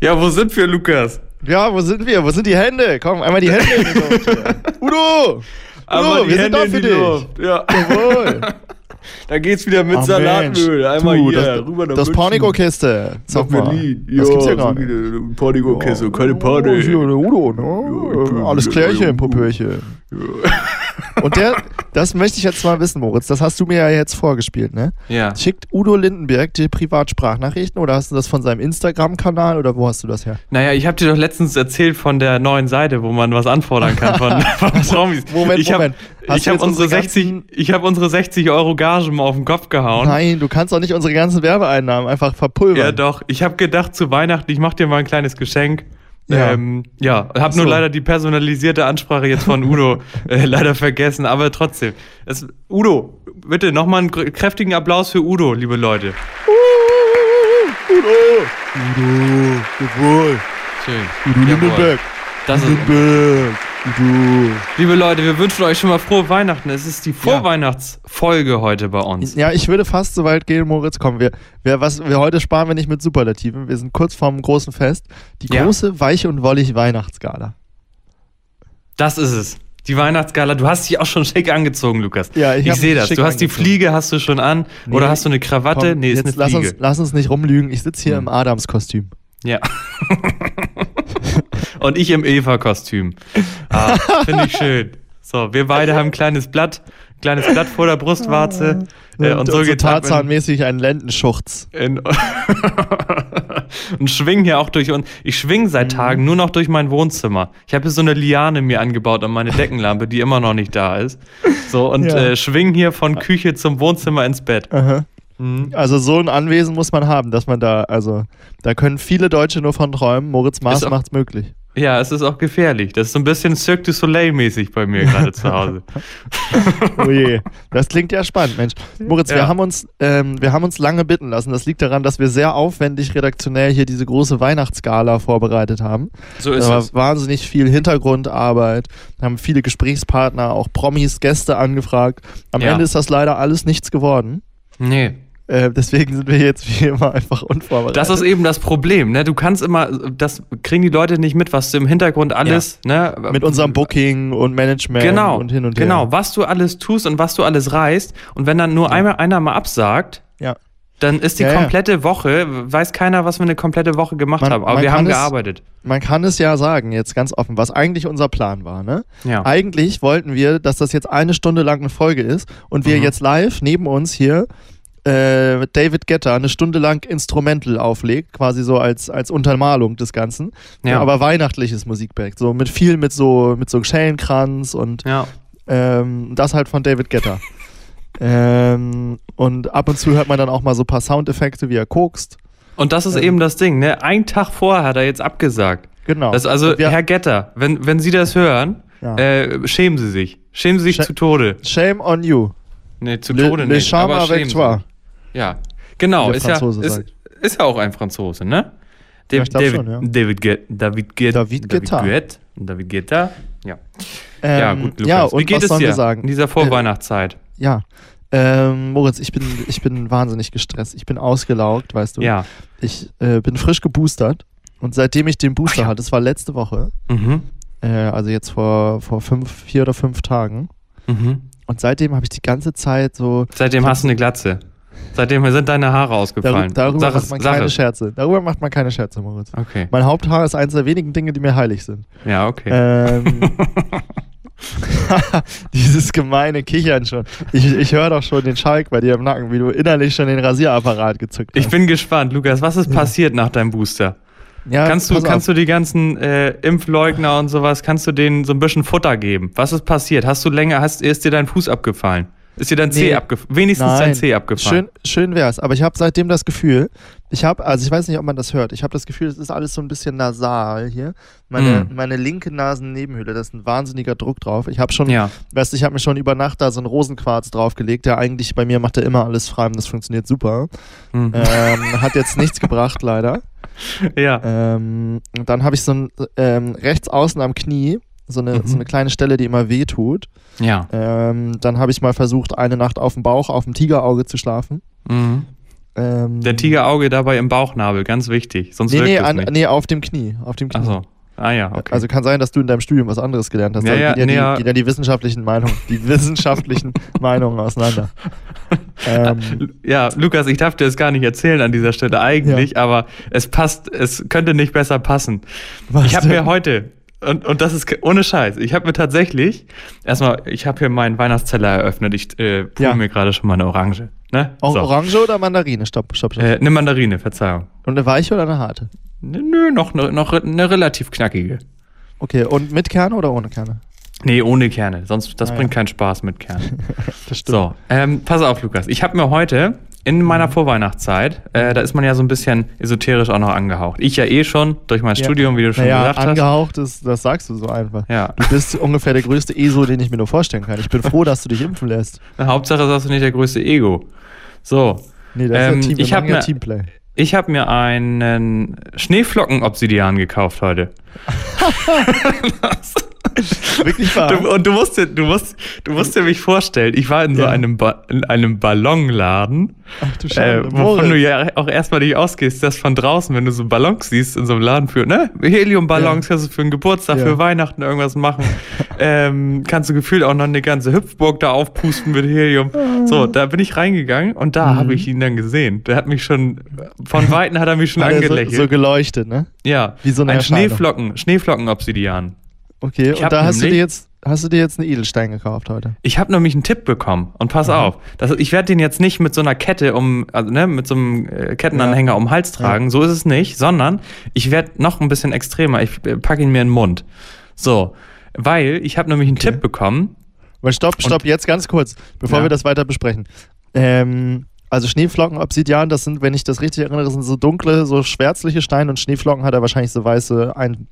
Ja, wo sind wir, Lukas? Ja, wo sind wir? Wo sind die Hände? Komm, einmal die Hände in die Luft. Udo! Udo, wir sind da für dich. Luft. Ja. Jawohl. Da geht's wieder mit Ach, Salatmüll. Einmal du, hier, das, rüber nach Das. Nach Sag mal. Berlin. Das gibt's ja gar nicht. Pornigo-Kiste, keine Party. der Udo, Ja, ne? Alles ja, klärchen, ja, Popöchen. Und der, das möchte ich jetzt mal wissen, Moritz. Das hast du mir ja jetzt vorgespielt, ne? Ja. Schickt Udo Lindenberg dir Privatsprachnachrichten oder hast du das von seinem Instagram-Kanal oder wo hast du das her? Naja, ich habe dir doch letztens erzählt von der neuen Seite, wo man was anfordern kann von, von Promis. Moment, ich hab, Moment. Hast Ich habe unsere, unsere 60, ganzen- ich hab unsere 60 Euro Gage mal auf den Kopf gehauen. Nein, du kannst doch nicht unsere ganzen Werbeeinnahmen einfach verpulvern. Ja, doch. Ich habe gedacht, zu Weihnachten, ich mache dir mal ein kleines Geschenk. Ja. Ähm, ja, habe So. nur leider die personalisierte Ansprache jetzt von Udo äh, leider vergessen, aber trotzdem. Es, Udo, bitte nochmal einen kräftigen Applaus für Udo, liebe Leute. Udo! Udo! Jawohl! Schön. Udo Jawohl. Lindenberg! Das ist, liebe Leute, wir wünschen euch schon mal frohe Weihnachten. Es ist die Vorweihnachtsfolge heute bei uns. Ja, ich würde fast so weit gehen, Moritz. Komm, wir, wir, was, wir heute sparen wir nicht mit Superlativen. Wir sind kurz vorm großen Fest. Die Ja. große, weiche und wollig Weihnachtsgala. Das ist es. Die Weihnachtsgala. Du hast dich auch schon schick angezogen, Lukas. Ja, ich ich sehe das. Du hast die angezogen. Fliege, hast du schon an? Nee, Oder hast du eine Krawatte? Komm, nee, ist jetzt eine lass Fliege. uns, lass uns nicht rumlügen. Ich sitze hier Hm. im Adams-Kostüm. Ja. Und ich im Eva-Kostüm. Ah, Finde ich schön. So, wir beide haben ein kleines Blatt, kleines Blatt vor der Brustwarze. Äh, und so so geht's ab in, Tarzan-mäßig einen Lendenschurz. und schwingen hier auch durch und ich schwinge Mhm. seit Tagen nur noch durch mein Wohnzimmer. Ich habe hier so eine Liane mir angebaut an meine Deckenlampe, die immer noch nicht da ist. So und Ja. äh, schwing hier von Küche zum Wohnzimmer ins Bett. Aha. Mhm. Also so ein Anwesen muss man haben, dass man da, also da können viele Deutsche nur von träumen. Moritz Maas auch- macht's möglich. Ja, es ist auch gefährlich. Das ist so ein bisschen Cirque du Soleil mäßig bei mir gerade zu Hause. Oh je, das klingt ja spannend, Mensch. Moritz, wir, Ja. haben uns, ähm, wir haben uns lange bitten lassen. Das liegt daran, dass wir sehr aufwendig redaktionell hier diese große Weihnachtsgala vorbereitet haben. So ist Da war es. wahnsinnig viel Hintergrundarbeit, haben viele Gesprächspartner, auch Promis, Gäste angefragt. Am Ja. Ende ist das leider alles nichts geworden. Nee. Äh, deswegen sind wir jetzt wie immer einfach unvorbereitet. Das ist eben das Problem, ne? Du kannst immer, das kriegen die Leute nicht mit, was du im Hintergrund alles, ne? mit unserem Booking und Management Genau, und hin und her. genau, was du alles tust und was du alles reißt. Und wenn dann nur einmal einer mal absagt, Ja. dann ist die Ja, ja. komplette Woche, weiß keiner, was wir eine komplette Woche gemacht Man- haben. Aber wir haben es- gearbeitet. Man kann es ja sagen, jetzt ganz offen, was eigentlich unser Plan war. Ne? Ja. Eigentlich wollten wir, dass das jetzt eine Stunde lang eine Folge ist und wir Mhm. jetzt live neben uns hier äh, David Getter eine Stunde lang Instrumental auflegt, quasi so als, als Untermalung des Ganzen. Ja. Aber weihnachtliches Musikback, so mit viel mit so mit so Schellenkranz und Ja. ähm, das halt von David Getter. ähm, und ab und zu hört man dann auch mal so ein paar Soundeffekte, wie er kokst. Und das ist Ähm. eben das Ding, ne? Ein Tag vorher hat er jetzt abgesagt. Genau. Das also, wir- Herr Getter, wenn, wenn Sie das hören, Ja. äh, schämen Sie sich. Schämen Sie sich Schä- zu Tode. Shame on you. Nee, zu Le, Tode le nicht. charme aber avec toi. Ja, genau. Ist ja, ist, ist ja auch ein Franzose, ne? Ja, David, schon, ja. David, Ge David, Ge David Guetta. Guetta. David Guetta. Ja. Ähm, ja, gut, Lukas. Ja, und Wie geht es dir sagen? in dieser Vorweihnachtszeit? Ja. Ähm, Moritz, ich bin, ich bin wahnsinnig gestresst. Ich bin ausgelaugt, weißt du. Ja. Ich äh, bin frisch geboostert. Und seitdem ich den Booster Ach ja. hatte, das war letzte Woche, Mhm. äh, also jetzt vor, vor fünf, vier oder fünf Tagen. Mhm. Und seitdem habe ich die ganze Zeit so. Seitdem hast du eine Glatze. Seitdem sind deine Haare Dar ausgefallen. darüber Sag macht man sag keine. Scherze. Darüber macht man keine Scherze, Moritz. Okay. Mein Haupthaar ist eines der wenigen Dinge, die mir heilig sind. Ja, okay. Ähm, dieses gemeine Kichern schon. Ich, ich höre doch schon den Schalk bei dir im Nacken, wie du innerlich schon den Rasierapparat gezückt hast. Ich bin gespannt, Lukas. Was ist passiert nach deinem Booster? ja, kannst du, kannst auf. du die ganzen äh, Impfleugner und sowas, kannst du denen so ein bisschen Futter geben? Was ist passiert? Hast du länger, hast, ist dir dein Fuß abgefallen? Ist dir dein Nee. abgefallen? Wenigstens dein Nein. Zeh abgefallen. Schön, schön wär's. Aber ich habe seitdem das Gefühl, ich habe, also ich weiß nicht, ob man das hört, ich habe das Gefühl, es ist alles so ein bisschen nasal hier. Meine, Mm. meine linke Nasennebenhöhle, da ist ein wahnsinniger Druck drauf. Ich habe schon, Ja. weißt du, ich habe mir schon über Nacht da so einen Rosenquarz draufgelegt, der eigentlich bei mir macht er immer alles frei und das funktioniert super. Hm. Ähm, hat jetzt nichts gebracht, leider. ja. Ähm, und dann habe ich so ein ähm, rechts außen am Knie so eine, Mhm. so eine kleine Stelle, die immer weh tut. Ja. Ähm, dann habe ich mal versucht, eine Nacht auf dem Bauch, auf dem Tigerauge zu schlafen. Mhm. Ähm, Der Tigerauge dabei im Bauchnabel, ganz wichtig. Sonst nee, nee, an, nee, auf dem Knie. Auf dem Knie. Achso. Ah ja, okay. Also kann sein, dass du in deinem Studium was anderes gelernt hast. Ja, ja, gehen, nee, ja ja. die, gehen ja die wissenschaftlichen Meinungen, die wissenschaftlichen Meinungen auseinander. Ähm, ja, Lukas, ich darf dir das gar nicht erzählen an dieser Stelle eigentlich, aber es passt, es könnte nicht besser passen. was ich habe mir heute, und, und das ist ohne Scheiß, ich habe mir tatsächlich, erstmal, ich habe hier meinen Weihnachtszeller eröffnet, ich äh, pule Ja. mir gerade schon mal eine Orange. Ne? So. Orange oder Mandarine? Stopp, stopp, stopp. Äh, eine Mandarine, Verzeihung. Und eine weiche oder eine harte? Nö, noch, ne- noch eine relativ knackige. Okay, und mit Kerne oder ohne Kerne? Nee, ohne Kerne, sonst das Ah, bringt ja. keinen Spaß mit Kernen. Das stimmt. So, ähm, pass auf, Lukas. Ich habe mir heute in meiner Mhm. Vorweihnachtszeit, äh, da ist man ja so ein bisschen esoterisch auch noch angehaucht. Ich ja eh schon, durch mein Ja. Studium, wie du schon naja, gesagt hast. angehaucht ist, das sagst du so einfach. Ja. Du bist ungefähr der größte ESO, den ich mir nur vorstellen kann. Ich bin froh, dass du dich impfen lässt. Na, Hauptsache, das ist nicht der größte Ego. So, Nee, das Ähm, ist ja Team. Wir ich hab machen ja mir- Teamplay. ich habe mir einen Schneeflocken-Obsidian gekauft heute. Wirklich wahr? Du, und du musst, dir, du, musst, du musst dir mich vorstellen, ich war in so Ja. einem, ba in einem Ballonladen, Ach du äh, wovon du ja auch erstmal nicht ausgehst, dass von draußen, wenn du so Ballons siehst in so einem Laden für, ne, Heliumballons kannst du für einen Geburtstag, Ja. für Weihnachten irgendwas machen, ähm, kannst du gefühlt auch noch eine ganze Hüpfburg da aufpusten mit Helium. So, da bin ich reingegangen und da Mhm. habe ich ihn dann gesehen. Der hat mich schon, von Weitem hat er mich schon er so, angelächelt. so geleuchtet, ne? ja, wie so eine ein. Schneeflocken, Schneeflocken-Obsidian. Okay, Ich und da hast du dir jetzt hast du dir jetzt einen Edelstein gekauft heute. Ich habe nämlich einen Tipp bekommen und pass auf, das, ich werde den jetzt nicht mit so einer Kette um, also ne, mit so einem äh, Kettenanhänger Ja. um den Hals tragen, so ist es nicht, sondern ich werde noch ein bisschen extremer. Ich äh, packe ihn mir in den Mund. So, weil ich habe nämlich einen Okay. Tipp bekommen. Weil stopp, stopp, jetzt ganz kurz, bevor Ja. wir das weiter besprechen. Ähm, also Schneeflocken, Obsidian, das sind, wenn ich das richtig erinnere, sind so dunkle, so schwärzliche Steine und Schneeflocken hat er wahrscheinlich so weiße ein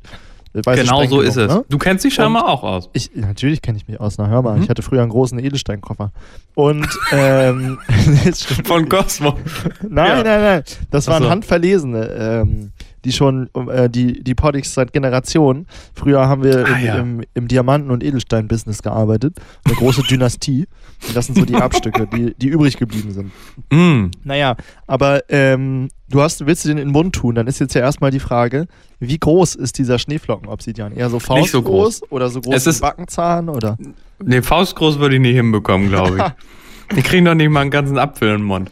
weiße genau so ist es. Sprenkelung, Ne? Du kennst dich scheinbar auch aus. Ich, natürlich kenne ich mich aus. Na, hör mal, Mhm. ich hatte früher einen großen Edelsteinkoffer. Und, ähm, Von Cosmo. Nein, Ja. nein, nein. Das waren so. handverlesene, ähm, die schon, äh, die, die Podix seit Generationen. Früher haben wir Ah, im, ja. im, im Diamanten- und Edelstein-Business gearbeitet. Eine große Dynastie. Und das sind so die Abstücke, die, die übrig geblieben sind. Mm. Naja, aber ähm, du hast, willst du den in den Mund tun? Dann ist jetzt ja erstmal die Frage, wie groß ist dieser Schneeflocken-Obsidian? Eher so faustgroß Nicht so groß. oder so groß Es wie ist- ein Backenzahn? Oder? Nee, faustgroß würde ich nicht hinbekommen, glaube ich. ich kriege noch nicht mal einen ganzen Apfel in den Mund.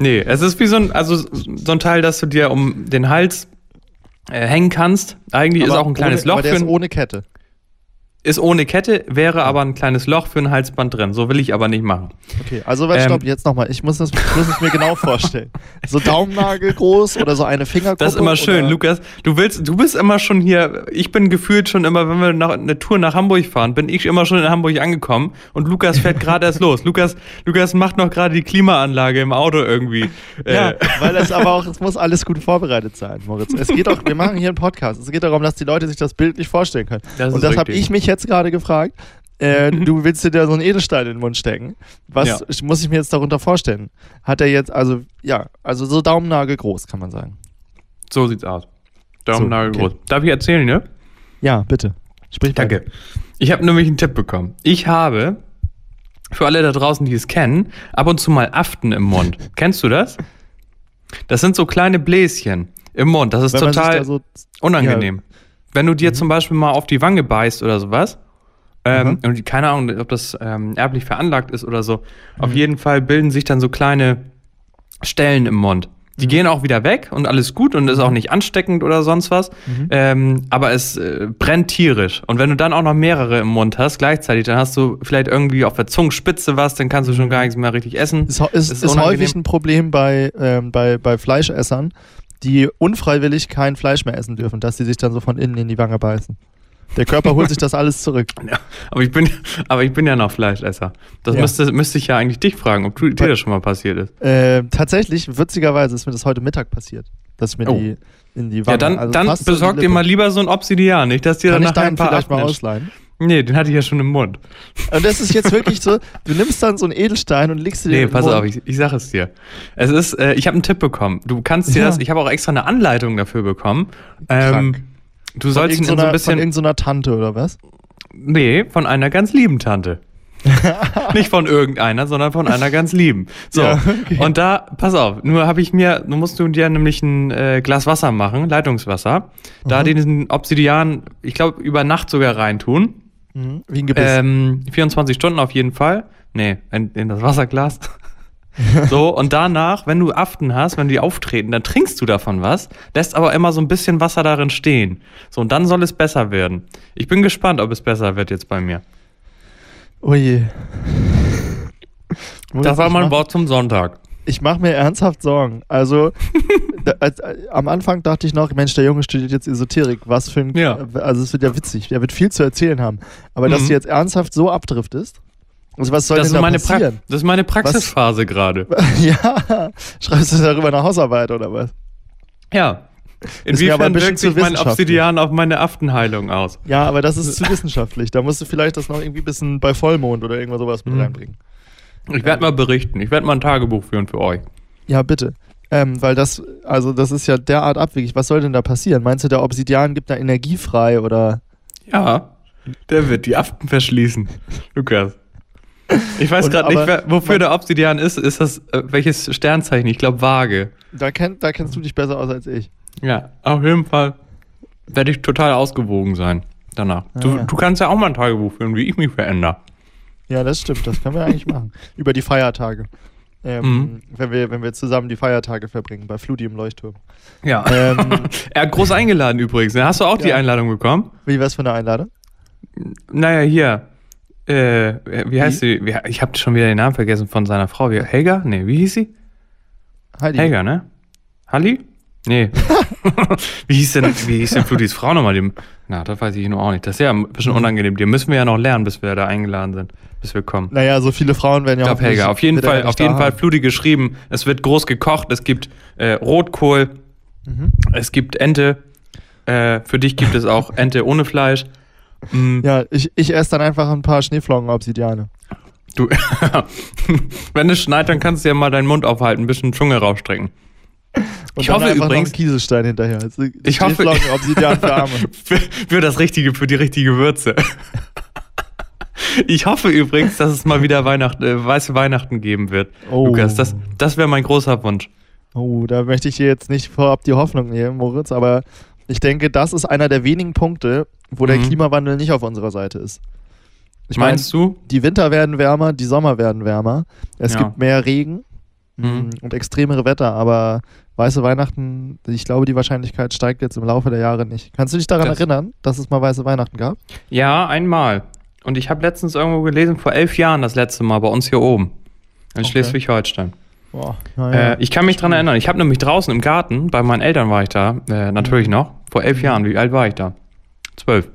Nee, es ist wie so ein, also so ein Teil, dass du dir um den Hals äh, hängen kannst. Eigentlich ist Aber auch ein kleines ohne, Loch aber der ist ohne Kette. Ist ohne Kette, wäre aber ein kleines Loch für ein Halsband drin. So will ich aber nicht machen. Okay, also was, Ähm, stopp, jetzt nochmal. Ich muss, das, ich muss es mir genau vorstellen. So Daumennagel groß oder so eine Fingerkuppe? Das ist immer schön, oder? Lukas. Du willst, du bist immer schon hier. Ich bin gefühlt schon immer, wenn wir nach, eine Tour nach Hamburg fahren, bin ich immer schon in Hamburg angekommen und Lukas fährt gerade erst los. Lukas, Lukas macht noch gerade die Klimaanlage im Auto irgendwie. Ja, Äh, weil es aber auch, es muss alles gut vorbereitet sein, Moritz. Es geht auch, wir machen hier einen Podcast. Es geht darum, dass die Leute sich das Bild nicht vorstellen können. Das Und das habe ich mich jetzt gerade gefragt. Äh, du willst dir da so einen Edelstein in den Mund stecken. Was Ja. muss ich mir jetzt darunter vorstellen? Hat er jetzt, also, ja, also so Daumennagel groß, kann man sagen. so sieht's aus. Daumennagel So, okay. groß. Darf ich erzählen, ne? Ja, bitte. Sprich weiter. Danke. Ich habe nämlich einen Tipp bekommen. Ich habe, für alle da draußen, die es kennen, ab und zu mal Aften im Mund. Kennst du das? Das sind so kleine Bläschen im Mund. Das ist Wenn total da so, unangenehm. Wenn du dir Mhm. zum Beispiel mal auf die Wange beißt oder sowas, ähm, Mhm. und keine Ahnung, ob das ähm, erblich veranlagt ist oder so, auf Mhm. jeden Fall bilden sich dann so kleine Stellen im Mund. Die Mhm. gehen auch wieder weg und alles gut und ist auch nicht ansteckend oder sonst was. Mhm. Ähm, aber es äh, brennt tierisch. Und wenn du dann auch noch mehrere im Mund hast, gleichzeitig, dann hast du vielleicht irgendwie auf der Zungenspitze was, dann kannst du schon gar nichts mehr richtig essen. Ist, ist, Das ist, ist häufig ein Problem bei, ähm, bei, bei Fleischessern, die unfreiwillig kein Fleisch mehr essen dürfen, dass sie sich dann so von innen in die Wange beißen. Der Körper holt sich das alles zurück. Ja, aber ich bin, aber ich bin ja noch Fleischesser. Das Ja. müsste, müsste ich ja eigentlich dich fragen, ob du, dir das schon mal passiert ist. Äh, tatsächlich, witzigerweise ist mir das heute Mittag passiert, dass ich mir Oh. die in die Wange... Ja, dann, also dann besorg dir mal lieber so ein Obsidian, nicht, dass dir Kann dann ich nachher deinen ein paar vielleicht mal abnimmst. ausleihen? Nee, den hatte ich ja schon im Mund. Und das ist jetzt wirklich so, du nimmst dann so einen Edelstein und legst dir den Nee, in den pass Mund. auf, ich, ich sag es dir. Es ist, äh, ich habe einen Tipp bekommen. Du kannst dir Ja. das, ich habe auch extra eine Anleitung dafür bekommen. Ähm, du Von sollst ihn in so ein Von bisschen, irgendeiner Tante oder was? nee, von einer ganz lieben Tante. Nicht von irgendeiner, sondern von einer ganz lieben. So, Ja, okay. und da, pass auf, nur habe ich mir, du musst du dir nämlich ein äh, Glas Wasser machen, Leitungswasser, da Mhm. diesen Obsidian, ich glaube, über Nacht sogar reintun. Mhm. Wie ein Gebiss. Ähm, 24 Stunden auf jeden Fall. Nee, in, in das Wasserglas. so, und danach, wenn du Aften hast, wenn die auftreten, dann trinkst du davon was, lässt aber immer so ein bisschen Wasser darin stehen. So, und dann soll es besser werden. Ich bin gespannt, ob es besser wird jetzt bei mir. Oh je. Das war mein Wort zum Sonntag. Ich mache mir ernsthaft Sorgen. Also, da, als, äh, am Anfang dachte ich noch, Mensch, der Junge studiert jetzt Esoterik. Was für ein. Ja. Also, es wird ja witzig. Der wird viel zu erzählen haben. Aber dass Mhm. du jetzt ernsthaft so abdriftest. Also, was soll Das denn ist, da meine pra passieren? das ist meine Praxisphase gerade. ja. Schreibst du darüber eine Hausarbeit oder was? Ja. Inwiefern wirkt sich mein. Obsidian auf meine Aftenheilung aus? Ja, aber das ist zu wissenschaftlich. Da musst du vielleicht das noch irgendwie ein bisschen bei Vollmond oder irgendwas sowas mit Mhm. reinbringen. Ich werde mal berichten. Ich werde mal ein Tagebuch führen für euch. Ja, bitte. Ähm, weil das, also das ist ja derart abwegig. Was soll denn da passieren? Meinst du, der Obsidian gibt da Energie frei oder? Ja, der wird die Aften verschließen. Lukas. Ich weiß gerade nicht, wer, wofür man- der Obsidian ist. Ist das äh, welches Sternzeichen? Ich glaube Waage. Da, kenn, da kennst du dich besser aus als ich. Ja, auf jeden Fall werde ich total ausgewogen sein danach. Ah, du, ja. du kannst ja auch mal ein Tagebuch führen, wie ich mich verändere. Ja, das stimmt. Das können wir eigentlich machen. Über die Feiertage. Ähm, Mhm. wenn, wir, wenn wir zusammen die Feiertage verbringen, bei Fludi im Leuchtturm. Ja. Ähm, er hat groß eingeladen übrigens. Hast du auch die Ja. Einladung bekommen? wie wär's für eine Einladung? Naja, hier. Äh, wie heißt sie? Wie, ich habe schon wieder den Namen vergessen von seiner Frau. Wie, Helga? Nee, wie hieß sie? Heidi. Helga, ne? Halli? Nee. wie hieß denn, wie hieß denn Fludis Frau nochmal? Dem, na, das weiß ich nur auch nicht. Das ist ja ein bisschen Mhm. unangenehm. Die müssen wir ja noch lernen, bis wir da eingeladen sind, bis wir kommen. Naja, so viele Frauen werden ja hoffentlich- Helga. Auf jeden Fall, auf jeden Fall. Fludi geschrieben. Es wird groß gekocht. Es gibt äh, Rotkohl. Mhm. Es gibt Ente. Äh, für dich gibt es auch Ente ohne Fleisch. Mm, Ja, ich, ich esse dann einfach ein paar Schneeflocken-Obsidiane. Du, wenn es schneit, dann kannst du ja mal deinen Mund aufhalten, ein bisschen Zunge rausstrecken. Und Ich hoffe übrigens- Kieselstein hinterher. Also Ich hoffe- Obsidian für Arme. für, für das richtige, für die richtige Würze. Ich hoffe übrigens, dass es mal wieder Weihnacht, äh, weiße Weihnachten geben wird. Oh. Lukas, das, das wäre mein großer Wunsch. Oh, da möchte ich dir jetzt nicht vorab die Hoffnung nehmen, Moritz, aber ich denke, das ist einer der wenigen Punkte, wo der Mhm. Klimawandel nicht auf unserer Seite ist. Ich Meinst du? meine, die Winter werden wärmer, die Sommer werden wärmer, es Ja. gibt mehr Regen Mhm. mm, und extremere Wetter, aber weiße Weihnachten, ich glaube, die Wahrscheinlichkeit steigt jetzt im Laufe der Jahre nicht. Kannst du dich daran Das- erinnern, dass es mal weiße Weihnachten gab? Ja, einmal. Und ich habe letztens irgendwo gelesen, vor elf Jahren das letzte Mal bei uns hier oben. In Okay. Schleswig-Holstein. Boah, Äh, ich kann mich dran erinnern. Ich habe nämlich draußen im Garten, bei meinen Eltern war ich da, äh, natürlich noch, vor elf Jahren. Wie alt war ich da? Zwölf.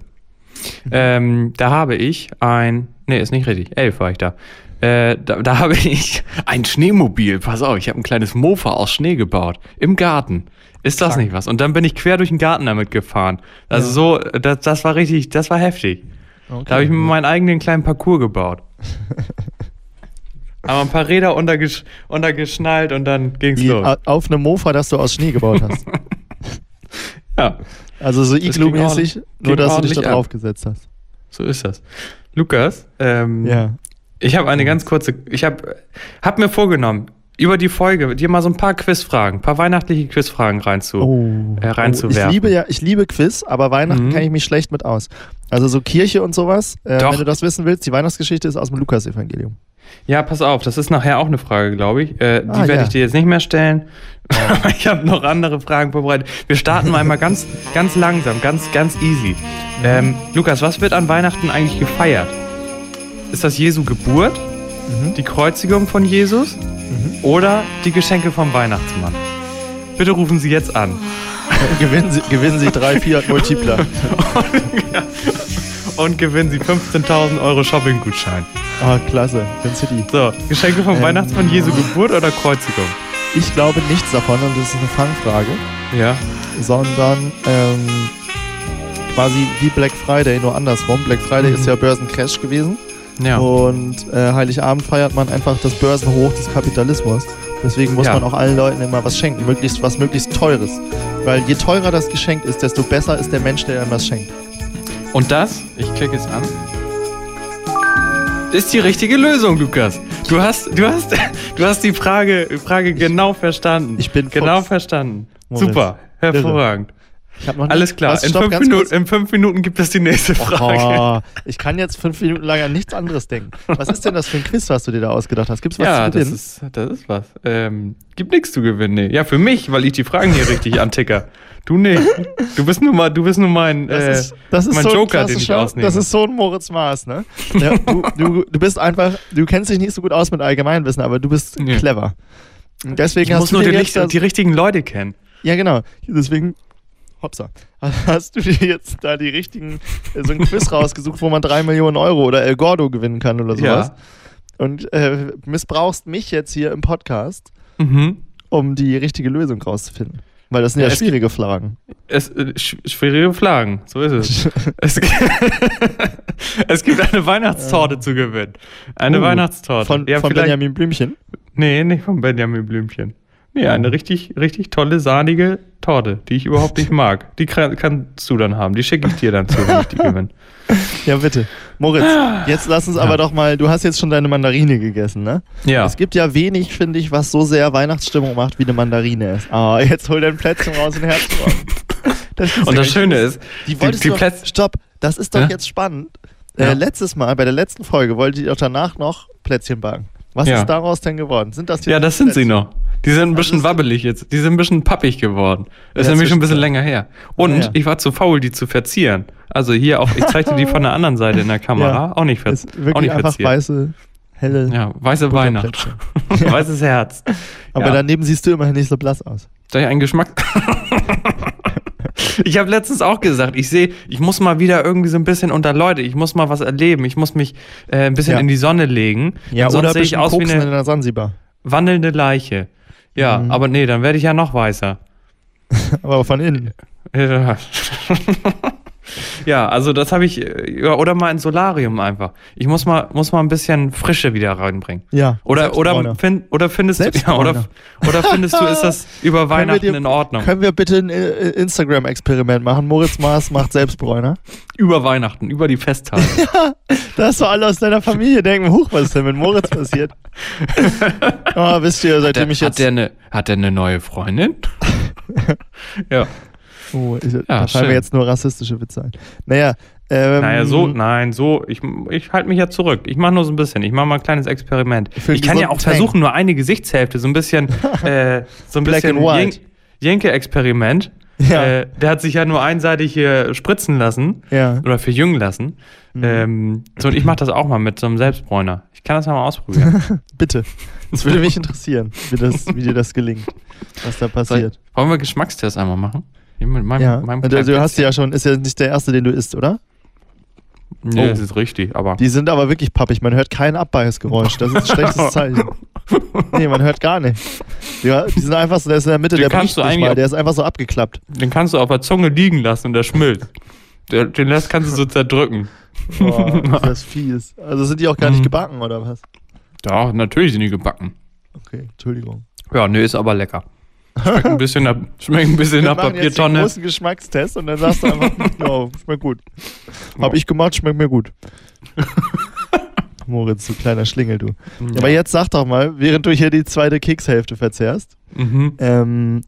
Ähm, da habe ich ein, nee, ist nicht richtig, elf war ich da. Äh, da, da habe ich ein Schneemobil, pass auf, ich habe ein kleines Mofa aus Schnee gebaut, im Garten. Ist das Krank. nicht was? Und dann bin ich quer durch den Garten damit gefahren. Also Ja. so, das, das war richtig, das war heftig. Da habe ich mir meinen eigenen kleinen Parcours gebaut. Aber ein paar Räder untergesch untergeschnallt und dann ging's Die, los. auf einem Mofa, das du aus Schnee gebaut hast. Ja, Also so ging Iglu-mäßig, nur ging dass du dich da ab. drauf gesetzt hast. so ist das. Lukas, ähm, Ja. Ich habe eine ganz kurze, ich habe hab mir vorgenommen, über die Folge dir mal so ein paar Quizfragen, ein paar weihnachtliche Quizfragen reinzu. Oh. äh, reinzuwerfen. Ich liebe ja, ich liebe Quiz, aber Weihnachten Mhm. kenne ich mich schlecht mit aus. Also so Kirche und sowas, äh, wenn du das wissen willst, die Weihnachtsgeschichte ist aus dem Lukas-Evangelium. Ja, pass auf, das ist nachher auch eine Frage, glaube ich. Äh, die Ah, werde ja. ich dir jetzt nicht mehr stellen. Aber ich habe noch andere Fragen vorbereitet. Wir starten mal einmal ganz, ganz langsam, ganz, ganz easy. Ähm, Lukas, was wird an Weihnachten eigentlich gefeiert? Ist das Jesu Geburt, Mhm. die Kreuzigung von Jesus oder die Geschenke vom Weihnachtsmann? Bitte rufen Sie jetzt an. gewinnen, Sie, gewinnen Sie drei Fiat Multipler. Und gewinnen Sie 15.000 Euro Shopping-Gutschein. Oh, klasse. Bin City. So, Geschenke vom Ähm. Weihnachtsmann, Jesu Geburt oder Kreuzigung? Ich glaube nichts davon und das ist eine Fangfrage, Ja. sondern ähm, quasi wie Black Friday, nur andersrum. Black Friday Mhm. ist ja Börsencrash gewesen Ja. und äh, Heiligabend feiert man einfach das Börsenhoch des Kapitalismus. Deswegen muss Ja. man auch allen Leuten immer was schenken, möglichst was möglichst teures. Weil je teurer das Geschenk ist, desto besser ist der Mensch, der einem was schenkt. Und das, ich klicke es an. ist die richtige Lösung, Lukas. Du hast, du hast, du hast die Frage, Frage genau verstanden. Ich bin genau Fuchs. verstanden. Moritz. Super, hervorragend. Ich nie- Alles klar. In, fünf Minuten, in fünf Minuten gibt es die nächste Frage. Oh, ich kann jetzt fünf Minuten lang an nichts anderes denken. Was ist denn das für ein Quiz, was du dir da ausgedacht hast? Gibt es was Ja, zu das gewinnen? ist, das ist was. Ähm, gibt nichts zu gewinnen. Nee. Ja, für mich, weil ich die Fragen hier richtig anticker. Du nicht. Du bist nur mal, du bist nur mein, Das äh, ist, das ist mein so Joker, den ich ausnehme. Das ist so ein Moritz Maß, ne? Ja, du, du, du bist einfach, du kennst dich nicht so gut aus mit Allgemeinwissen, aber du bist Nee. clever. Und deswegen ich hast muss du nur die, das, die richtigen Leute kennen. Ja, genau. Deswegen, hopsa, hast du dir jetzt da die richtigen, äh, so ein Quiz rausgesucht, wo man drei Millionen Euro oder El Gordo gewinnen kann oder sowas. Ja. Und äh, missbrauchst mich jetzt hier im Podcast, Mhm. um die richtige Lösung rauszufinden. Weil das sind Ja, ja, es schwierige Fragen. Es, äh, sch schwierige Fragen, so ist es. es, es gibt eine Weihnachtstorte zu gewinnen. Eine Uh, Weihnachtstorte. Von, ja, von Benjamin Blümchen. Nee, nicht von Benjamin Blümchen. Nee, eine richtig, richtig tolle, sahnige Torte, die ich überhaupt nicht mag. Die kra- kannst du dann haben. Die schicke ich dir dann zu, wenn ich die gewinne. Ja, bitte. Moritz, jetzt lass uns aber doch mal, du hast jetzt schon deine Mandarine gegessen, ne? Ja. Es gibt ja wenig, finde ich, was so sehr Weihnachtsstimmung macht, wie eine Mandarine ist. Ah, jetzt hol dein Plätzchen raus und Herz. Das Und ja das Schöne ist, Die die, die Plätze. Stopp, das ist doch Ja? jetzt spannend. Ja. Äh, letztes Mal, bei der letzten Folge, wolltet ihr doch danach noch Plätzchen backen. Was Ja. ist daraus denn geworden? Sind das jetzt Ja, das sind sie Plätzchen? noch. Die sind ein bisschen ist- wabbelig jetzt. Die sind ein bisschen pappig geworden. Das ist Ja, nämlich schon ein bisschen länger her. Und Ja, ja. ich war zu faul, die zu verzieren. Also hier auch, ich zeigte die von der anderen Seite in der Kamera. Auch nicht, ver Ist auch wirklich nicht einfach verziert. weiße, helle Ja, weiße Weihnacht. Weißes Herz. Aber daneben siehst du immerhin nicht so blass aus. Da einen Geschmack. ich habe letztens auch gesagt, ich sehe, ich muss mal wieder irgendwie so ein bisschen unter Leute, ich muss mal was erleben, ich muss mich äh, ein bisschen in die Sonne legen. Ja, oder sehe ich aus wie in eine der Sansibar. wandelnde Leiche. Ja, Mhm. aber nee, dann werde ich ja noch weißer. Aber von innen. Ja. Ja, also das habe ich, äh, ja, oder mal ins Solarium einfach. Ich muss mal, muss mal ein bisschen Frische wieder reinbringen. Ja. Oder, oder, find, oder findest du, ja, oder, oder findest du, ist das über Weihnachten dir- in Ordnung? Können wir bitte ein äh, Instagram-Experiment machen? Moritz Maas macht Selbstbräuner. Über Weihnachten, über die Festtage. Dass so alle aus deiner Familie denken, huch, was ist denn mit Moritz passiert? oh, wisst ihr, seitdem der, ich hat, jetzt... der eine, hat der eine neue Freundin? ja. Oh, ich, da fallen mir jetzt nur rassistische Witze ein. Naja, ähm, Naja, so, nein, so, ich, ich halte mich ja zurück. Ich mache nur so ein bisschen. Ich mache mal ein kleines Experiment. Ich kann ja auch versuchen, nur eine Gesichtshälfte, so ein bisschen, äh, so ein Black bisschen and white. Jenke-Experiment. Ja. Äh, der hat sich ja nur einseitig hier spritzen lassen Ja. oder verjüngen lassen. Mhm. Ähm, so, und ich mache das auch mal mit so einem Selbstbräuner. Ich kann das ja mal ausprobieren. Bitte. Das würde mich interessieren, wie, das, wie dir das gelingt, was da passiert. wollen wir Geschmackstest einmal machen? Mit meinem, Ja, meinem also, du kleinen hast ja schon, ist ja nicht der erste, den du isst, oder? Nee, Oh. das ist richtig, aber. Die sind aber wirklich pappig, man hört kein Abbeißgeräusch, das ist ein schlechtes Zeichen. Nee, man hört gar nicht. Ja, die sind einfach so, der ist in der Mitte, Den der kannst du nicht eigentlich mal, der ist einfach so abgeklappt. Den kannst du auf der Zunge liegen lassen und der schmilzt. Der, den lässt kannst du so zerdrücken. Boah, ist das fies. Also sind die auch gar nicht Mhm. gebacken, oder was? Ja, natürlich sind die gebacken. Okay, Entschuldigung. Ja, nee, ist aber lecker. Schmeckt ein bisschen nach, schmeckt ein bisschen nach machen jetzt Papiertonne. großen Geschmackstest und dann sagst du einfach, ja, schmeckt gut. Hab ich gemacht, schmeckt mir gut. Moritz, du kleiner Schlingel, du. Ja. Aber jetzt sag doch mal, während du hier die zweite Kekshälfte verzehrst, Mhm. ähm,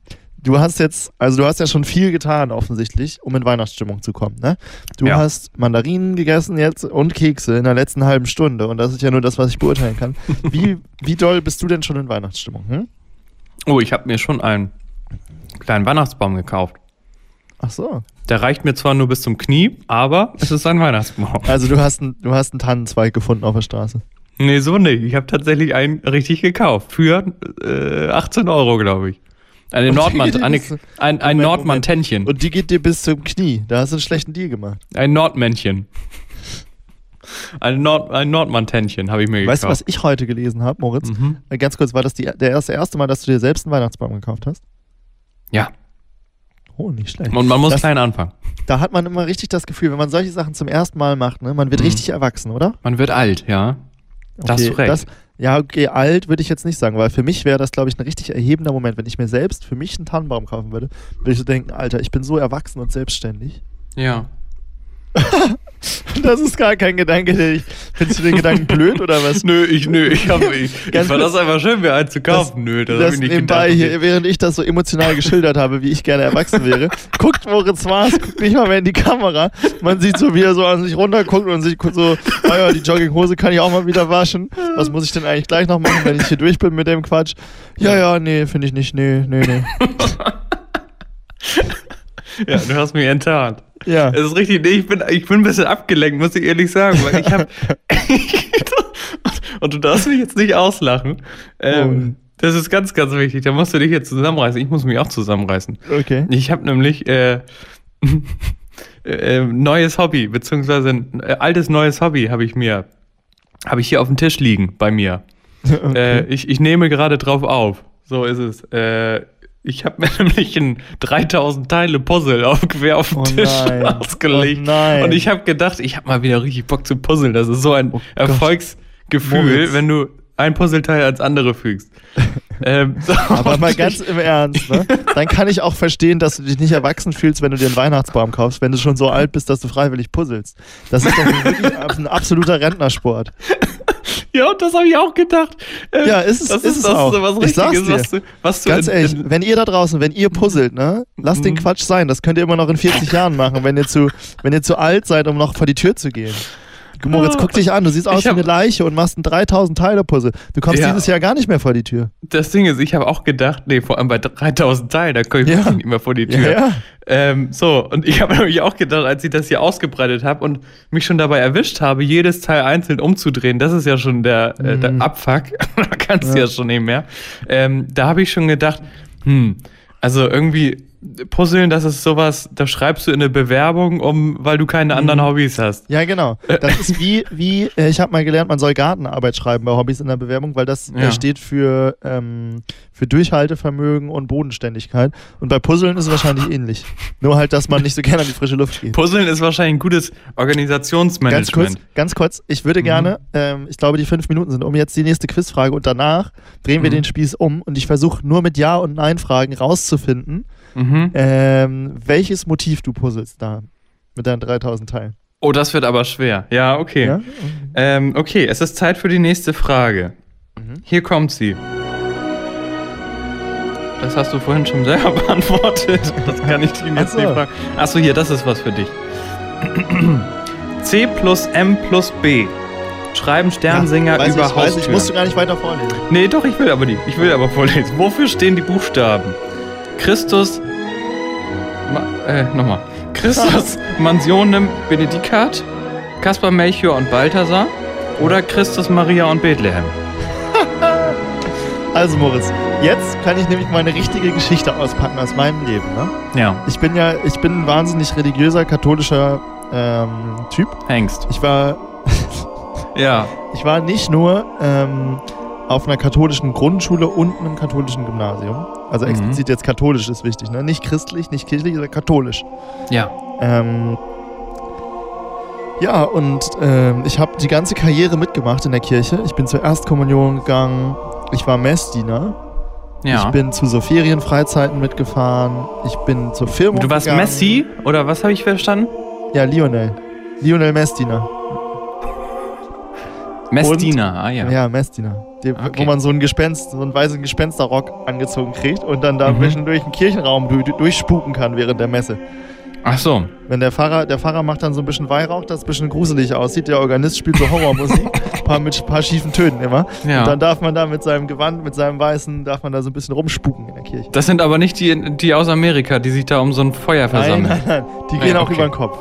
du hast jetzt, also du hast ja schon viel getan offensichtlich, um in Weihnachtsstimmung zu kommen, ne? Du Ja. hast Mandarinen gegessen jetzt und Kekse in der letzten halben Stunde und das ist ja nur das, was ich beurteilen kann. Wie, wie doll bist du denn schon in Weihnachtsstimmung? Hm? Oh, ich habe mir schon einen kleinen Weihnachtsbaum gekauft. Ach so. Der reicht mir zwar nur bis zum Knie, aber es ist ein Weihnachtsbaum. Also du hast, ein, du hast einen Tannenzweig gefunden auf der Straße. Nee, so nicht. Ich habe tatsächlich einen richtig gekauft. Für äh, 18 Euro, glaube ich. Eine Nordmann, eine, ein, ein Nordmann-Tännchen. Und die geht dir bis zum Knie. Da hast du einen schlechten Deal gemacht. Ein Nordmännchen. Ein, Nord, ein Nordmann-Tännchen habe ich mir Weißt du, was gekauft. ich heute gelesen habe, Moritz? Mhm. Äh, Ganz kurz, war das die, der erste, erste Mal, dass du dir selbst einen Weihnachtsbaum gekauft hast? Ja, Oh, nicht schlecht. und man muss Das- klein anfangen. Da hat man immer richtig das Gefühl, wenn man solche Sachen zum ersten Mal macht, ne, man wird Mhm. richtig erwachsen, oder? Man wird alt, ja. Da hast du recht. Das, ja, okay, alt würde ich jetzt nicht sagen, weil für mich wäre das, glaube ich, ein richtig erhebender Moment. Wenn ich mir selbst für mich einen Tannenbaum kaufen würde, würde ich so denken, Alter, ich bin so erwachsen und selbstständig. Ja. Das ist gar kein Gedanke, den ich. Findest du den Gedanken blöd oder was? Nö, ich, nö, ich, hab, ich, ich fand das einfach schön, mir einen zu kaufen. nö, das, hab das ich nicht nebenbei gedacht. hier, während ich das so emotional geschildert habe, wie ich gerne erwachsen wäre. Guckt Moritz Maas, guckt nicht mal mehr in die Kamera. Man sieht so, wie er so an sich runterguckt und sich so, naja, die Jogginghose kann ich auch mal wieder waschen. Was muss ich denn eigentlich gleich noch machen, wenn ich hier durch bin mit dem Quatsch? Ja, ja, nee, finde ich nicht, nee, nee, nee. Ja, du hast mich enttarnt. Ja. Es ist richtig, nee, ich bin, ich bin ein bisschen abgelenkt, muss ich ehrlich sagen, weil ich habe und du darfst mich jetzt nicht auslachen. Ähm, Das ist ganz, ganz wichtig. Da musst du dich jetzt zusammenreißen. Ich muss mich auch zusammenreißen. Okay. Ich habe nämlich äh, äh, neues Hobby, beziehungsweise ein äh, altes neues Hobby habe ich mir, habe ich hier auf dem Tisch liegen bei mir. Äh, ich, ich nehme gerade drauf auf. So ist es. Äh, ich habe mir nämlich ein 3000 Teile Puzzle auf, quer auf den Oh Tisch nein. ausgelegt. Oh. Und ich habe gedacht, ich habe mal wieder richtig Bock zu puzzeln. Das ist so ein Oh. Erfolgsgefühl, Moritz. wenn du ein Puzzleteil als andere fügst. ähm, so, Aber mal ganz im Ernst, ne? Dann kann ich auch verstehen, dass du dich nicht erwachsen fühlst, wenn du dir einen Weihnachtsbaum kaufst, wenn du schon so alt bist, dass du freiwillig puzzelst. Das ist doch wirklich ein absoluter Rentnersport. Ja, das habe ich auch gedacht. Ähm, Ja, ist es- das ist es das auch. so was Ich sag's dir. was du, was du Ganz in, ehrlich, wenn ihr da draußen, wenn ihr puzzelt, ne, lasst den Mhm. Quatsch sein. Das könnt ihr immer noch in 40 Jahren machen, wenn ihr zu, wenn ihr zu alt seid, um noch vor die Tür zu gehen. Moritz, guck dich an, du siehst aus wie eine Leiche und machst ein 3000 Teile Puzzle. Du kommst Ja. dieses Jahr gar nicht mehr vor die Tür. das Ding ist, ich habe auch gedacht, nee, vor allem bei 3000 Teilen, da komme ich Ja. nicht mehr vor die Tür. Ja, ja. Ähm, so, und ich habe nämlich auch gedacht, als ich das hier ausgebreitet habe und mich schon dabei erwischt habe, jedes Teil einzeln umzudrehen, das ist ja schon der, äh, der Mhm. Abfuck, da kannst du Ja. ja schon nicht mehr. Ähm, da habe ich schon gedacht, hm, also irgendwie Puzzeln, das ist sowas, da schreibst du in eine Bewerbung, um, weil du keine anderen Mhm. Hobbys hast. Ja, genau. Das ist wie, wie äh, ich habe mal gelernt, man soll Gartenarbeit schreiben bei Hobbys in der Bewerbung, weil das äh, Ja. steht für, ähm, für Durchhaltevermögen und Bodenständigkeit. Und bei Puzzeln ist es wahrscheinlich ähnlich. Nur halt, dass man nicht so gerne an die frische Luft geht. Puzzeln ist wahrscheinlich ein gutes Organisationsmanagement. Ganz kurz, ganz kurz, ich würde Mhm. gerne, ähm, ich glaube, die fünf Minuten sind um jetzt die nächste Quizfrage und danach drehen wir Mhm. den Spieß um und ich versuche nur mit Ja- und Nein-Fragen rauszufinden, Mhm. ähm, welches Motiv du puzzelst da mit deinen 3000 Teilen. Oh, das wird aber schwer. Ja, okay. Ja? Ähm, okay, es ist Zeit für die nächste Frage. Mhm. Hier kommt sie. Das hast du vorhin schon selber beantwortet. Das kann ich dir jetzt Ach so. nicht fragen. Achso, hier, das ist was für dich. C plus M plus B. Schreiben Sternsinger weiß über ich, weiß ich, Haustüren. musst du gar nicht weiter vorlesen. Nee, doch, ich will aber nicht. Ich will aber vorlesen. Wofür stehen die Buchstaben? Christus. Ma, äh, nochmal. Christus Mansionem Benedicat, Kaspar Melchior und Balthasar oder Christus Maria und Bethlehem? Also Moritz, jetzt kann ich nämlich meine richtige Geschichte auspacken aus meinem Leben. Ne? Ja, Ich bin ja, ich bin ein wahnsinnig religiöser, katholischer ähm, Typ. Hengst. Ich war, Ja. ich war nicht nur ähm, auf einer katholischen Grundschule und einem katholischen Gymnasium. Also Mhm. explizit jetzt katholisch ist wichtig, ne? Nicht christlich, nicht kirchlich, sondern katholisch. Ja. Ähm, ja, und ähm, ich habe die ganze Karriere mitgemacht in der Kirche. Ich bin zur Erstkommunion gegangen. Ich war Messdiener. Ja. Ich bin zu so Ferienfreizeiten mitgefahren. Ich bin zur Firma. du warst Messi oder was habe ich verstanden? Ja, Lionel. Lionel Messdiener. Messdiener, ah ja. Ja, Messdiener. Die, Okay. Wo man so einen Gespenst, so einen weißen Gespensterrock angezogen kriegt und dann da Mhm. ein bisschen durch den Kirchenraum du, du, durchspuken kann während der Messe. Ach so. Wenn der Pfarrer, der Pfarrer macht dann so ein bisschen Weihrauch, das ein bisschen gruselig aussieht. Der Organist spielt so Horrormusik, paar mit paar schiefen Tönen immer. Ja. Und dann darf man da mit seinem Gewand, mit seinem Weißen, darf man da so ein bisschen rumspuken in der Kirche. Das sind aber nicht die, die aus Amerika, die sich da um so ein Feuer Nein, versammeln. nein, nein. Die Nein, gehen auch okay. über den Kopf.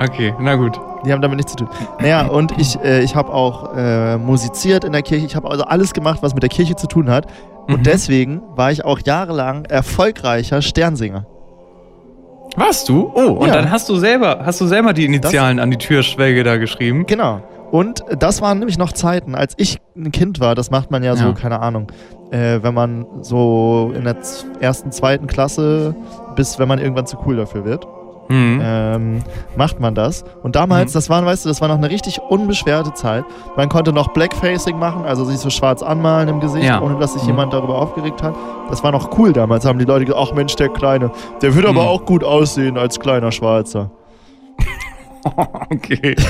Okay, na gut. Die haben damit nichts zu tun. Naja, und ich, äh, ich habe auch äh, musiziert in der Kirche. Ich habe also alles gemacht, was mit der Kirche zu tun hat. Und Mhm. deswegen war ich auch jahrelang erfolgreicher Sternsinger. Warst du? Oh, und Ja. dann hast du selber, hast du selber die Initialen an die Türschwelge da geschrieben? Genau. Und das waren nämlich noch Zeiten, als ich ein Kind war. Das macht man ja so, Ja. keine Ahnung, äh, wenn man so in der ersten, zweiten Klasse, bis wenn man irgendwann zu cool dafür wird. Mhm. ähm, macht man das. Und damals, Mhm. das war, weißt du, das war noch eine richtig unbeschwerte Zeit. Man konnte noch Blackfacing machen, also sich so schwarz anmalen im Gesicht, Ja. ohne dass sich Mhm. jemand darüber aufgeregt hat. Das war noch cool damals, haben die Leute gesagt, ach Mensch, der Kleine, der wird aber Mhm. auch gut aussehen als kleiner Schwarzer. okay.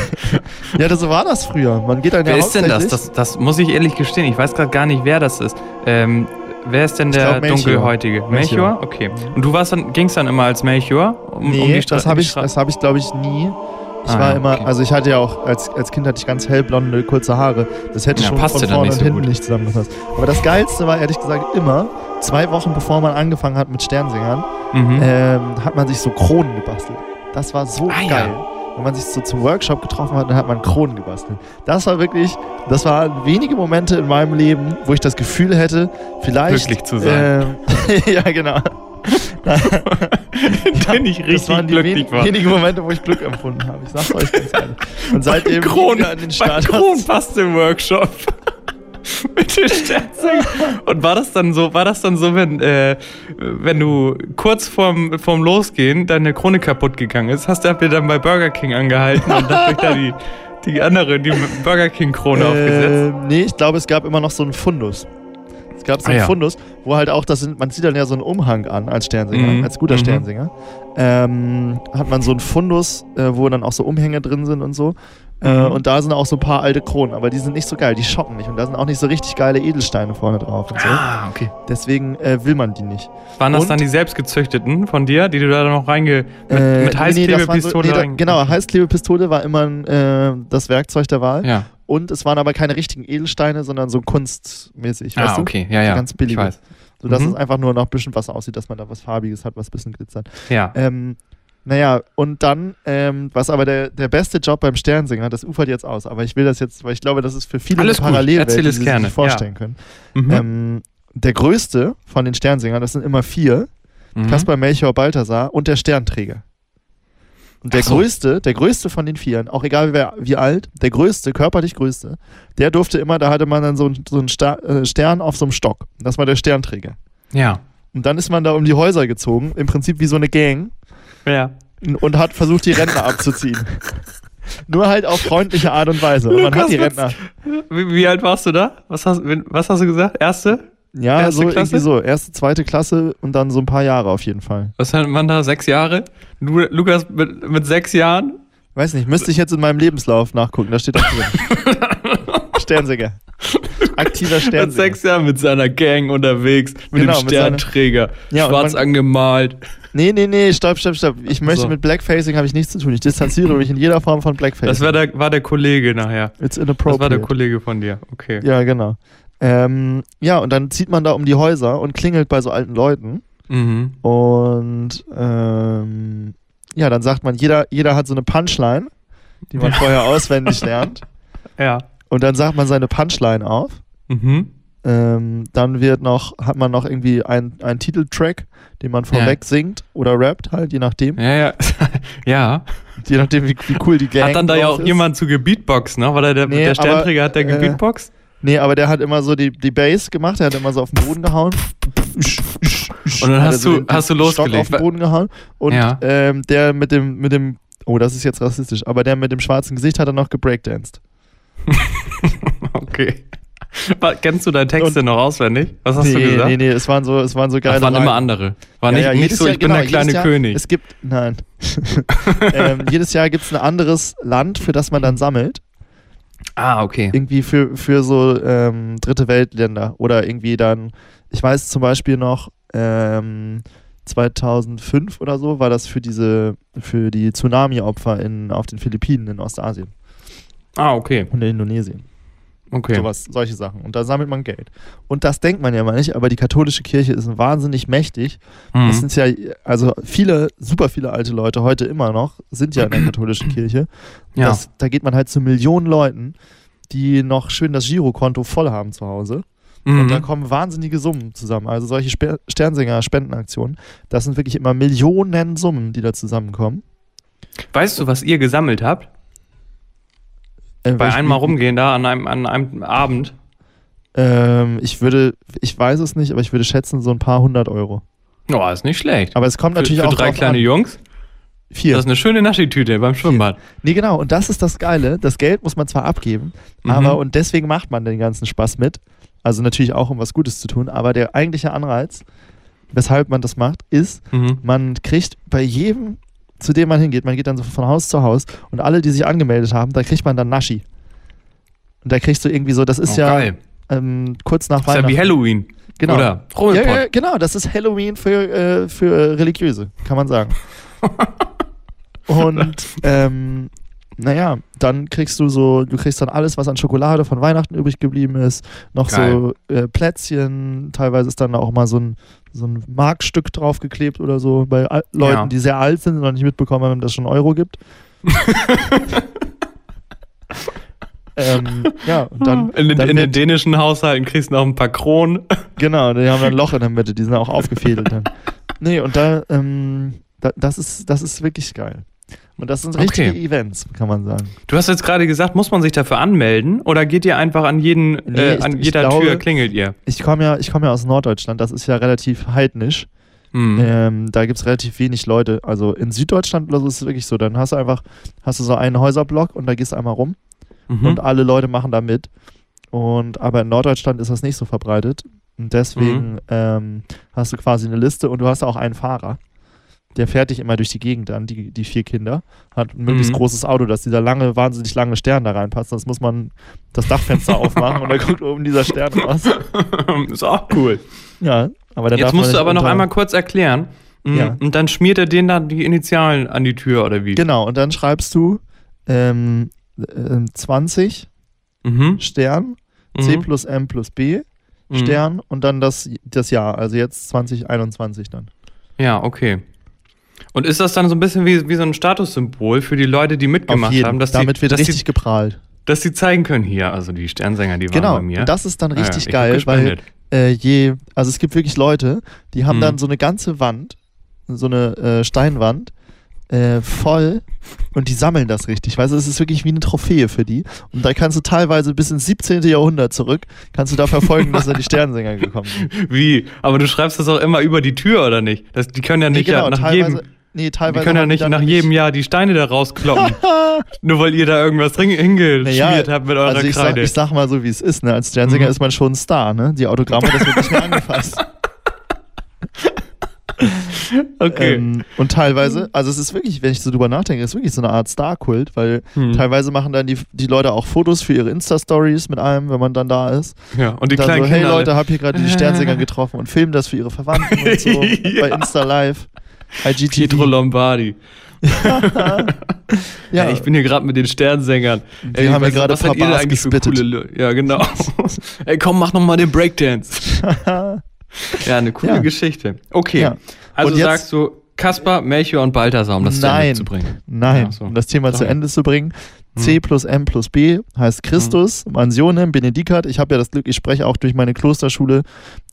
Ja, das, so war das früher. Man geht dann Wer ja ist denn das? das? Das muss ich ehrlich gestehen. Ich weiß gerade gar nicht, wer das ist. Ähm, wer ist denn der glaub, dunkelhäutige? Melchior. Melchior? Okay. Und du warst dann, gingst dann immer als Melchior? Um, Nee, um die Stra- das habe ich, das hab ich glaube ich, nie. Ich Ah, war ja, immer, okay. also ich hatte ja auch, als, als Kind hatte ich ganz hellblonde, kurze Haare. Das hätte Ja, schon von vorne und so hinten gut. nicht zusammengepasst. Aber das Geilste war ehrlich gesagt immer, zwei Wochen bevor man angefangen hat mit Sternsingern, Mhm. ähm, hat man sich so Kronen gebastelt. Das war so Ah, ja. Wenn man sich so zum Workshop getroffen hat, dann hat man Kronen gebastelt. Das war wirklich, das waren wenige Momente in meinem Leben, wo ich das Gefühl hätte, vielleicht. Glücklich zu sein. Ähm, ja, genau. Den ich das richtig waren die glücklich war. wenigen Momente, wo ich Glück empfunden habe. Ich sag's euch ganz ehrlich. Und seitdem nie Kron, wieder an den Start. Kron passt im Workshop. Mit den Sternzeichen. Und war das dann so, war das dann so, wenn, äh, wenn du kurz vorm, vorm Losgehen deine Krone kaputt gegangen ist, hast du habt ihr dann bei Burger King angehalten und habt euch da die, die andere, die Burger King Krone aufgesetzt? Äh, nee, ich glaube, es gab immer noch so einen Fundus. Es gab so Ah, einen ja. Fundus, wo halt auch das sind, man zieht dann ja so einen Umhang an als Sternsinger, Mhm, als guter mhm. Sternsinger. Ähm, hat man so einen Fundus, äh, wo dann auch so Umhänge drin sind und so. Äh, Mhm. und da sind auch so ein paar alte Kronen, aber die sind nicht so geil, die schocken nicht. Und da sind auch nicht so richtig geile Edelsteine vorne drauf und so. Ah, okay. Deswegen äh, will man die nicht. Waren das Und- dann die selbstgezüchteten von dir, die du da noch reinge... Mit, Äh, mit nee, Heißklebepistole nee, da, rein- Genau, Heißklebepistole war immer äh, das Werkzeug der Wahl. Ja. Und es waren aber keine richtigen Edelsteine, sondern so kunstmäßig. Ah, weißt du? okay. Ja, ja. ganz billige. Ich weiß. Sodass Mhm. es einfach nur noch ein bisschen was aussieht, dass man da was Farbiges hat, was ein bisschen glitzert. Ja. Ähm, naja, und dann, ähm, was aber der, der beste Job beim Sternsinger, das ufert jetzt aus, aber ich will das jetzt, weil ich glaube, das ist für viele Alles Parallelwelt, erzähl die es sie gerne, sich vorstellen können. Mhm. Ähm, der größte von den Sternsingern, das sind immer vier, Mhm. Kaspar Melchior Balthasar und der Sternträger. Und der so. größte, der größte von den Vieren, auch egal wer, wie alt, der größte, körperlich größte, der durfte immer, da hatte man dann so, einen- so einen äh, Stern auf so einem Stock. Das war der Sternträger. Ja. Und dann ist man da um die Häuser gezogen, im Prinzip wie so eine Gang, Ja. und hat versucht, die Rentner abzuziehen. Nur halt auf freundliche Art und Weise. Und man hat die Rentner. Wie, wie alt warst du da? Was hast, was hast du gesagt? Erste? Ja, Erste so Klasse? irgendwie so. Erste, zweite Klasse und dann so ein paar Jahre auf jeden Fall. Was hat man da? Sechs Jahre? Du, Lukas mit, mit sechs Jahren? Weiß nicht, müsste ich jetzt in meinem Lebenslauf nachgucken, da steht das drin. Sternsinger. Aktiver Mit Sternsinger. sechs Jahren mit seiner Gang unterwegs, mit Genau, dem mit seiner- Sternträger, Ja, schwarz man- angemalt. Nee, nee, nee, stopp, stopp, stopp. Ich möchte So. mit Blackfacing habe ich nichts zu tun. Ich distanziere mich in jeder Form von Blackfacing. Das war der, war der Kollege nachher. It's Das war der inappropriate. Kollege von dir. Okay. ja, genau. Ähm, ja, und dann zieht man da um die Häuser und klingelt bei so alten Leuten. Mhm. Und ähm, ja, dann sagt man, jeder, jeder hat so eine Punchline, die man vorher auswendig lernt. Ja. Und dann sagt man seine Punchline auf. Mhm. Ähm, dann wird noch, hat man noch irgendwie einen, Titeltrack, den man vorweg singt oder rappt, halt, je nachdem. Ja, ja. ja. Je nachdem, wie, wie cool die Gang Hat dann da ja auch ist. jemand zu gebeatboxt, ne? Weil der, der, Nee, der Sternträger aber, hat der äh, gebeatboxt? Nee, aber der hat immer so die, die Bass gemacht, der hat immer so auf den Boden gehauen. Und dann hast er du- hast du Stock losgelegt. auf den Boden gehauen. Und Ja. ähm, der mit dem, mit dem, oh, das ist jetzt rassistisch, aber der mit dem schwarzen Gesicht hat dann noch gebreakdanced. Okay. Kennst du deine Texte noch auswendig? Was hast nee, du gesagt? nee, nee, es waren so, es waren so geile das waren immer andere. War Ja, nicht, ja, nicht so, Jahr- ich bin genau, der kleine Jahr, König. Es gibt, nein. ähm, jedes Jahr gibt es ein anderes Land, für das man dann sammelt. ah, okay. Irgendwie für, für so ähm, dritte Weltländer. Oder irgendwie dann, ich weiß zum Beispiel noch, ähm, 2005 oder so war das für diese, für die Tsunami-Opfer auf den Philippinen in Ostasien Ah, okay. und in Indonesien. Okay. Sowas, solche Sachen. Und da sammelt man Geld. Und das denkt man ja mal nicht, aber die katholische Kirche ist wahnsinnig mächtig. Mhm. Es sind ja, also viele, super viele alte Leute heute immer noch, sind ja in der katholischen Kirche. ja. Das, da geht man halt zu Millionen Leuten, die noch schön das Girokonto voll haben zu Hause. Und mhm. da kommen wahnsinnige Summen zusammen. Also solche Spe Sternsinger-Spendenaktionen, das sind wirklich immer Millionen Summen, die da zusammenkommen. Weißt du, was ihr gesammelt habt? Äh, Bei einmal rumgehen da an einem, an einem Abend. Ähm, ich würde, ich weiß es nicht, aber ich würde schätzen, so ein paar hundert Euro. Oh, ist nicht schlecht. Aber es kommt für, natürlich für auch drei drauf kleine an. Jungs. Vier. Das ist eine schöne Naschitüte beim Schwimmbad. Nee, genau. Und das ist das Geile. Das Geld muss man zwar abgeben, Mhm. aber und deswegen macht man den ganzen Spaß mit. Also natürlich auch, um was Gutes zu tun. Aber der eigentliche Anreiz, weshalb man das macht, ist, Mhm. man kriegt bei jedem zu dem man hingeht. Man geht dann so von Haus zu Haus und alle, die sich angemeldet haben, da kriegt man dann Naschi. Und da kriegst du irgendwie so, das ist Oh, ja geil. ähm, kurz nach Das ist ja Weihnachten. wie Halloween. Genau. Oder Ja, ja, genau, das ist Halloween für, äh, für Religiöse, kann man sagen. Und ähm, naja, dann kriegst du so, du kriegst dann alles, was an Schokolade von Weihnachten übrig geblieben ist, noch so äh, Plätzchen, teilweise ist dann auch mal so ein, so ein Markstück draufgeklebt oder so, bei al Leuten, Ja. die sehr alt sind und noch nicht mitbekommen haben, dass es schon Euro gibt. ähm, ja, und dann, in, den- dann in den dänischen Haushalten kriegst du noch ein paar Kronen. Genau, die haben ein Loch in der Mitte, die sind auch aufgefädelt dann. Nee, und da, ähm, da, das, ist, das ist wirklich geil. Und das sind richtige Okay. Events, kann man sagen. Du hast jetzt gerade gesagt, muss man sich dafür anmelden oder geht ihr einfach an jeden, Nee, äh, ich- an jeder glaube- Tür klingelt ihr? Ich komme ja, ich komm ja aus Norddeutschland, das ist ja relativ heidnisch. Hm. Ähm, da gibt es relativ wenig Leute. Also in Süddeutschland oder so ist es wirklich so. Dann hast du einfach, hast du so einen Häuserblock und da gehst du einmal rum Mhm. und alle Leute machen da mit. Und aber in Norddeutschland ist das nicht so verbreitet. Und deswegen Mhm. ähm, hast du quasi eine Liste und du hast auch einen Fahrer. Der fährt dich immer durch die Gegend an, die, die vier Kinder. Hat ein möglichst Mhm. großes Auto, dass dieser lange, wahnsinnig lange Stern da reinpasst. Sonst muss man das Dachfenster aufmachen und dann guckt oben dieser Stern raus. ist auch cool. Ja, aber dann Jetzt musst du aber noch einmal kurz erklären. Mhm. Ja. Und dann schmiert er denen dann die Initialen an die Tür oder wie? Genau, und dann schreibst du ähm, ähm, 20 Mhm. Stern, Mhm. C plus M plus B Mhm. Stern und dann das, das Jahr, also jetzt 2021 dann. Ja, okay. Und ist das dann so ein bisschen wie, wie so ein Statussymbol für die Leute, die mitgemacht jeden. haben, dass Damit die, wird dass, richtig die, geprahlt. dass die zeigen können, hier, also die Sternsänger, die waren Genau, bei mir. und das ist dann Ah ja, richtig ich hab geil, weil äh, je, also es gibt wirklich Leute, die haben Mhm. dann so eine ganze Wand, so eine äh, Steinwand, äh, voll und die sammeln das richtig. Weißt du, es ist wirklich wie eine Trophäe für die. Und da kannst du teilweise bis ins 17. Jahrhundert zurück, kannst du da verfolgen, dass da die Sternsänger gekommen sind. Wie? Aber du schreibst das auch immer über die Tür, oder nicht? Das, die können ja nicht ja, nach jedem. Nee, Die teilweise können ja nicht nach jedem Jahr die Steine da rauskloppen. nur weil ihr da irgendwas hingeschmiert Naja, habt mit eurer also ich sag, Kreide. ich sag mal so, wie es ist. Ne? Als Sternsänger Mhm. ist man schon ein Star. Ne? Die Autogramme, das wird nicht mehr angefasst. okay. Ähm, und teilweise, also es ist wirklich, wenn ich so drüber nachdenke, es ist wirklich so eine Art Star-Kult, weil Hm. teilweise machen dann die, die Leute auch Fotos für ihre Insta-Stories mit einem, wenn man dann da ist. ja, und die dann kleinen so, hey Kinder. Leute, hab hier gerade die Sternsänger getroffen und filmen das für ihre Verwandten und so Ja. bei Insta Live. Pietro IGTV. Lombardi. Ja, Ja, ich bin hier gerade mit den Sternsängern. Wir haben hier was- gerade was ein paar eigentlich für coole Lö- Ja, genau. Ey, komm, mach noch mal den Breakdance. Ja, eine coole Ja. Geschichte. Okay, Ja. also sagst du Kaspar, Melchior und Balthasar, um das zu Ende Nein. zu bringen. Nein, so. um das Thema zu Sorry. Ende zu bringen. C plus M plus B heißt Christus, Mansionem, Benedicat. Ich habe ja das Glück, ich spreche auch durch meine Klosterschule,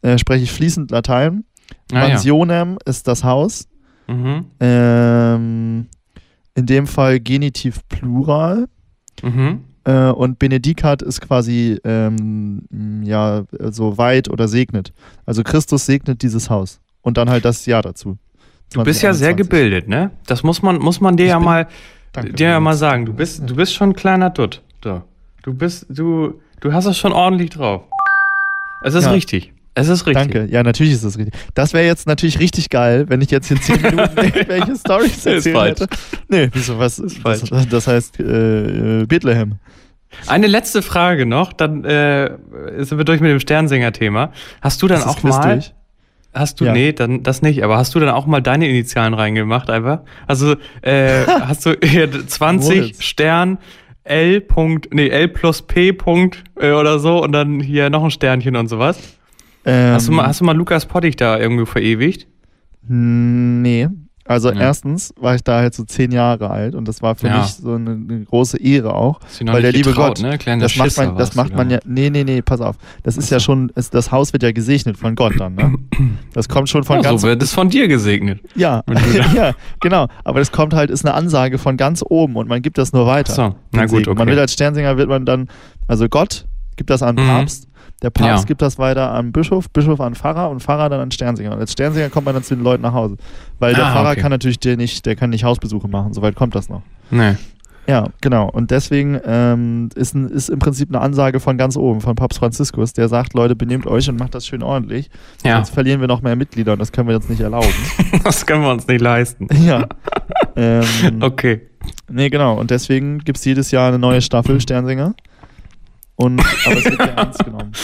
äh, spreche ich fließend Latein. Ah, ja. Mansionem ist das Haus. Mhm. Ähm, in dem Fall Genitiv Plural. Mhm. Äh, und Benedicat ist quasi ähm, ja so weit oder segnet. Also Christus segnet dieses Haus. Und dann halt das Jahr dazu. Du bist ja sehr 2021. gebildet, ne? Das muss man, muss man dir Ich ja bin- mal, Danke. dir ja mal sagen. Du bist, du bist schon ein kleiner Dutt. So. Du bist, du, du hast es schon ordentlich drauf. Es ist Ja. richtig. Es ist richtig. Danke, ja, natürlich ist das richtig. Das wäre jetzt natürlich richtig geil, wenn ich jetzt in 10 Minuten irgendwelche Storys Ist erzählt falsch. hätte. Nee, wieso, was? Ist falsch. Das, das heißt äh, äh, Bethlehem. Eine letzte Frage noch, dann äh, sind wir durch mit dem Sternsänger-Thema. Hast du dann Ist das auch mal, durch? hast du, Ja. nee, dann das nicht, aber hast du dann auch mal deine Initialen reingemacht einfach? Also äh, hast du hier 20 Moritz. Stern L. Punkt, nee, L plus P. Punkt äh, oder so und dann hier noch ein Sternchen und sowas. Ähm, Hast du mal, hast du mal Lukas Pottig da irgendwo verewigt? Nee. Also Ja. erstens war ich da halt so zehn Jahre alt und das war für Ja. mich so eine, eine große Ehre auch. Weil der liebe getraut, Gott, ne? Das macht Schisser man, das macht man ja. Nee, nee, nee, pass auf. Das ist ja schon, ist, das Haus wird ja gesegnet von Gott dann, ne? Das kommt schon von Ja, ganz so wird es von dir gesegnet. Ja, ja, genau. Aber das kommt halt, ist eine Ansage von ganz oben und man gibt das nur weiter. Ach so, na gut, okay. Man will als Sternsinger wird man dann, also Gott gibt das an den Mhm. Papst, der Papst Ja. gibt das weiter an Bischof, Bischof an Pfarrer und Pfarrer dann an Sternsinger. Und als Sternsinger kommt man dann zu den Leuten nach Hause. Weil der Ah, Pfarrer okay. kann natürlich der nicht, der kann nicht Hausbesuche machen, soweit kommt das noch. Nee. Ja, genau. Und deswegen ähm, ist, ein, ist im Prinzip eine Ansage von ganz oben, von Papst Franziskus, der sagt, Leute, benehmt euch und macht das schön ordentlich. Ja. Sonst verlieren wir noch mehr Mitglieder und das können wir uns nicht erlauben. Das können wir uns nicht leisten. ja. Ähm, Okay. Nee, genau. Und deswegen gibt es jedes Jahr eine neue Staffel Sternsinger. Und, aber es wird ja ernst genommen.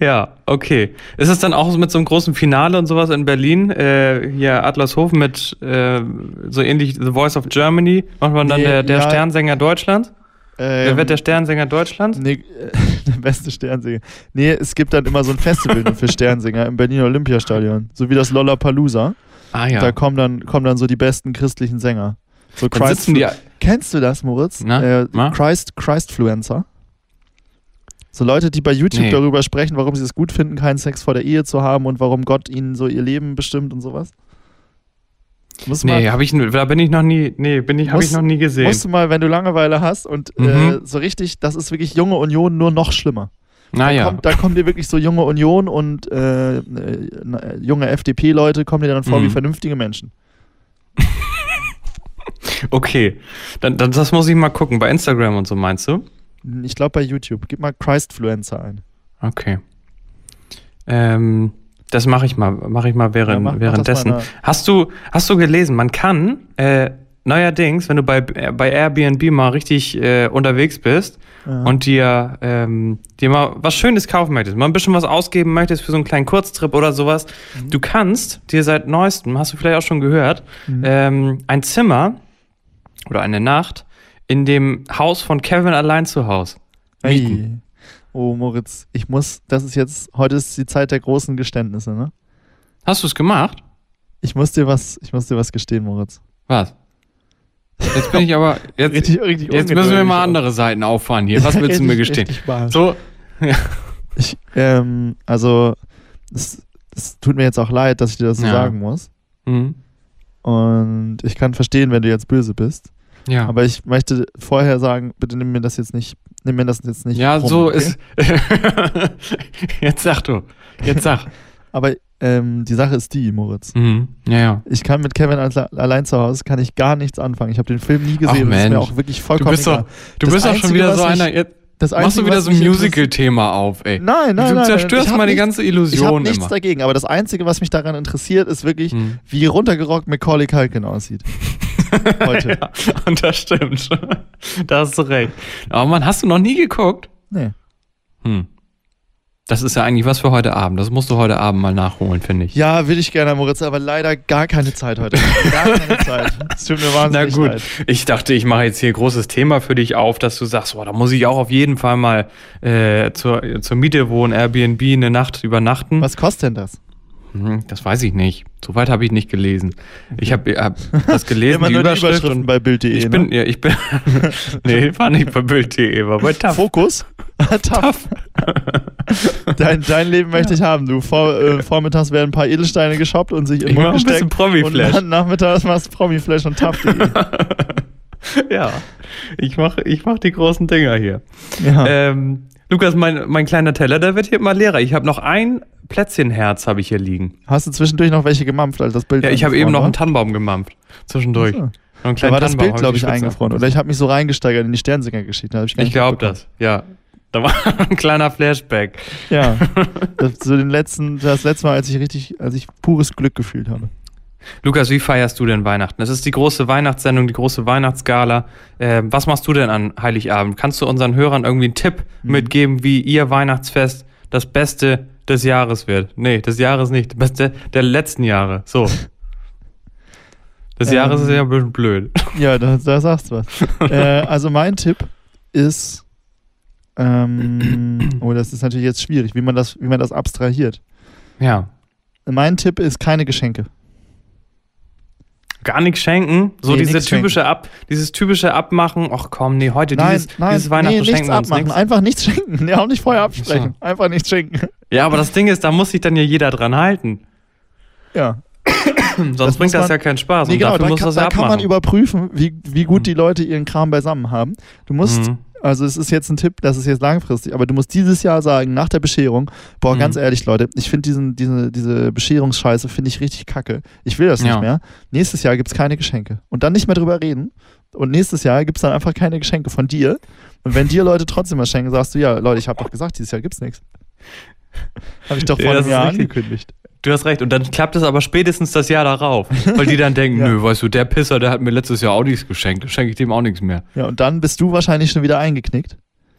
Ja, okay. Ist es dann auch so mit so einem großen Finale und sowas in Berlin? Äh, hier Adlershof mit äh, so ähnlich The Voice of Germany. Macht man dann Nee, der, der ja. Sternsänger Deutschlands? Wer Ähm, wird der Sternsänger Deutschlands? Nee, der beste Sternsinger. Nee, es gibt dann immer so ein Festival für Sternsinger im Berliner Olympiastadion. So wie das Lollapalooza. Ah ja. Da kommen dann, kommen dann so die besten christlichen Sänger. So sitzen die. Kennst du das, Moritz? Na, äh, na? Christ, Christfluencer. So Leute, die bei YouTube Nee. darüber sprechen, warum sie es gut finden, keinen Sex vor der Ehe zu haben und warum Gott ihnen so ihr Leben bestimmt und sowas. Muss Nee, habe ich, da bin ich noch nie, nee, bin ich, habe ich Muss- noch nie gesehen. Musst du mal, wenn du Langeweile hast und äh, Mhm. so richtig, das ist wirklich junge Union nur noch schlimmer. Da, naja. kommt, da kommen dir wirklich so junge Union und äh, äh, junge FDP-Leute kommen dir dann vor Mhm. wie vernünftige Menschen. Okay. Dann, dann, das muss ich mal gucken. Bei Instagram und so meinst du? Ich glaube bei YouTube. Gib mal Christfluencer ein. Okay. Ähm, das mache ich mal, mache ich mal während, Ja, mach- mach währenddessen. ne? hast du, hast du gelesen? Man kann äh, neuerdings, wenn du bei, bei Airbnb mal richtig äh, unterwegs bist Ja. und dir, ähm, dir mal was Schönes kaufen möchtest, mal ein bisschen was ausgeben möchtest für so einen kleinen Kurztrip oder sowas, Mhm. du kannst dir seit neuestem, hast du vielleicht auch schon gehört, Mhm. ähm, ein Zimmer oder eine Nacht in dem Haus von Kevin allein zu Hause. Ei. Oh, Moritz, ich muss, das ist jetzt, heute ist die Zeit der großen Geständnisse, ne? Hast du es gemacht? Ich muss dir was, ich muss dir was gestehen, Moritz. Was? Jetzt bin ich aber. Jetzt, Richtig, richtig jetzt müssen wir mal auch. andere Seiten auffahren hier. Was willst du mir gestehen? So, Ich, ähm, also, es, es tut mir jetzt auch leid, dass ich dir das so Ja. sagen muss. mhm. Und ich kann verstehen, wenn du jetzt böse bist. ja. Aber ich möchte vorher sagen, bitte nimm mir das jetzt nicht, nimm mir das jetzt nicht. ja, krumm, so okay? ist. jetzt sag du. Jetzt sag. Aber ähm, die Sache ist die, Moritz. Mhm. Ja, ja. Ich kann mit Kevin alle- allein zu Hause kann ich gar nichts anfangen. Ich habe den Film nie gesehen. Ach, es ist mir auch wirklich Du vollkommen bist egal. doch, du Das bist doch schon wieder so einer. Jetzt Das machst du wieder so ein Musical-Thema auf, ey. Nein, nein, du nein. zerstörst ich hab mal die nichts- ganze Ich habe Illusion nichts immer. dagegen, aber das Einzige, was mich daran interessiert, ist wirklich, Mhm. wie runtergerockt Macaulay Culkin aussieht. Heute. Ja, und das stimmt. da hast du recht. Aber Mann, hast du noch nie geguckt? Nee. Hm. Das ist ja eigentlich was für heute Abend. Das musst du heute Abend mal nachholen, finde ich. Ja, würde ich gerne, Moritz, aber leider gar keine Zeit heute. Gar keine Zeit. Es tut mir Na wahnsinnig gut, leid. ich dachte, ich mache jetzt hier großes Thema für dich auf, dass du sagst, boah, da muss ich auch auf jeden Fall mal äh, zur, zur Miete wohnen, Airbnb eine Nacht übernachten. Was kostet denn das? Hm, das weiß ich nicht. Soweit habe ich nicht gelesen. Ich habe hab das gelesen, Immer die nur die Überschrift Überschriften bei Bild.de. ich ne? bin, ja, ich bin, nee, war nicht bei Bild.de, war bei TAF. Fokus? Tough. Dein, dein Leben möchte ich haben, du. Vor, äh, vormittags werden ein paar Edelsteine geshoppt und sich in den mach Mund ein bisschen gesteckt. Promi-Flash. Und dann nachmittags machst du Promi-Flash und tough. ja, ich mache ich mach die großen Dinger hier. ja. Ähm, Lukas, mein, mein kleiner Teller, der wird hier immer leerer. Ich habe noch ein Plätzchenherz habe ich hier liegen. Hast du zwischendurch noch welche gemampft, als das Bild Ja, ich habe eben noch einen Tannenbaum gemampft. Zwischendurch. einen Da war das Tannenbaum, Bild, hab glaube ich, eingefroren. Oder ich habe mich so reingesteigert in die Sternsinger-Geschichte. Ich, Ich glaube das, ja. Da war ein kleiner Flashback. Ja. Das, so den letzten, das letzte Mal, als ich richtig, als ich pures Glück gefühlt habe. Lukas, wie feierst du denn Weihnachten? Es ist die große Weihnachtssendung, die große Weihnachtsgala. Ähm, was machst du denn an Heiligabend? Kannst du unseren Hörern irgendwie einen Tipp Mhm. mitgeben, wie ihr Weihnachtsfest das Beste des Jahres wird? Nee, des Jahres nicht. Das Beste der letzten Jahre. So. Des Ähm. Jahres ist ja ein bisschen blöd. Ja, da, da sagst du was. äh, also mein Tipp ist, ähm, oh, das ist natürlich jetzt schwierig, wie man das, wie man das abstrahiert. Ja. Mein Tipp ist keine Geschenke. Gar nichts schenken. So Nee, diese typische Ab, dieses typische Abmachen. Ach komm, nee, heute Nein, dieses, nein, dieses Weihnachten nee, schenken wir uns abmachen, nichts. einfach nichts schenken. Ja, auch nicht vorher absprechen. Einfach nichts schenken. Ja, aber das Ding ist, da muss sich dann ja jeder dran halten. Ja. Sonst Das bringt muss das man- ja keinen Spaß. Nee, und genau, dafür da, muss kann, das da ja kann man abmachen. überprüfen, wie, wie gut Mhm. die Leute ihren Kram beisammen haben. Du musst Mhm. Also es ist jetzt ein Tipp, das ist jetzt langfristig, aber du musst dieses Jahr sagen, nach der Bescherung, boah, Mhm. ganz ehrlich, Leute, ich finde diesen, diese, diese Bescherungsscheiße, finde ich richtig kacke. Ich will das Ja. nicht mehr. Nächstes Jahr gibt es keine Geschenke. Und dann nicht mehr drüber reden. Und nächstes Jahr gibt es dann einfach keine Geschenke von dir. Und wenn dir Leute trotzdem was schenken, sagst du, ja, Leute, ich habe doch gesagt, dieses Jahr gibt's nichts. Habe ich doch Ja, vor das einem Jahr angekündigt. Du hast recht. Und dann klappt es aber spätestens das Jahr darauf. Weil die dann denken, Ja. nö, weißt du, der Pisser, der hat mir letztes Jahr auch nichts geschenkt. Schenke ich dem auch nichts mehr. Ja, und dann bist du wahrscheinlich schon wieder eingeknickt.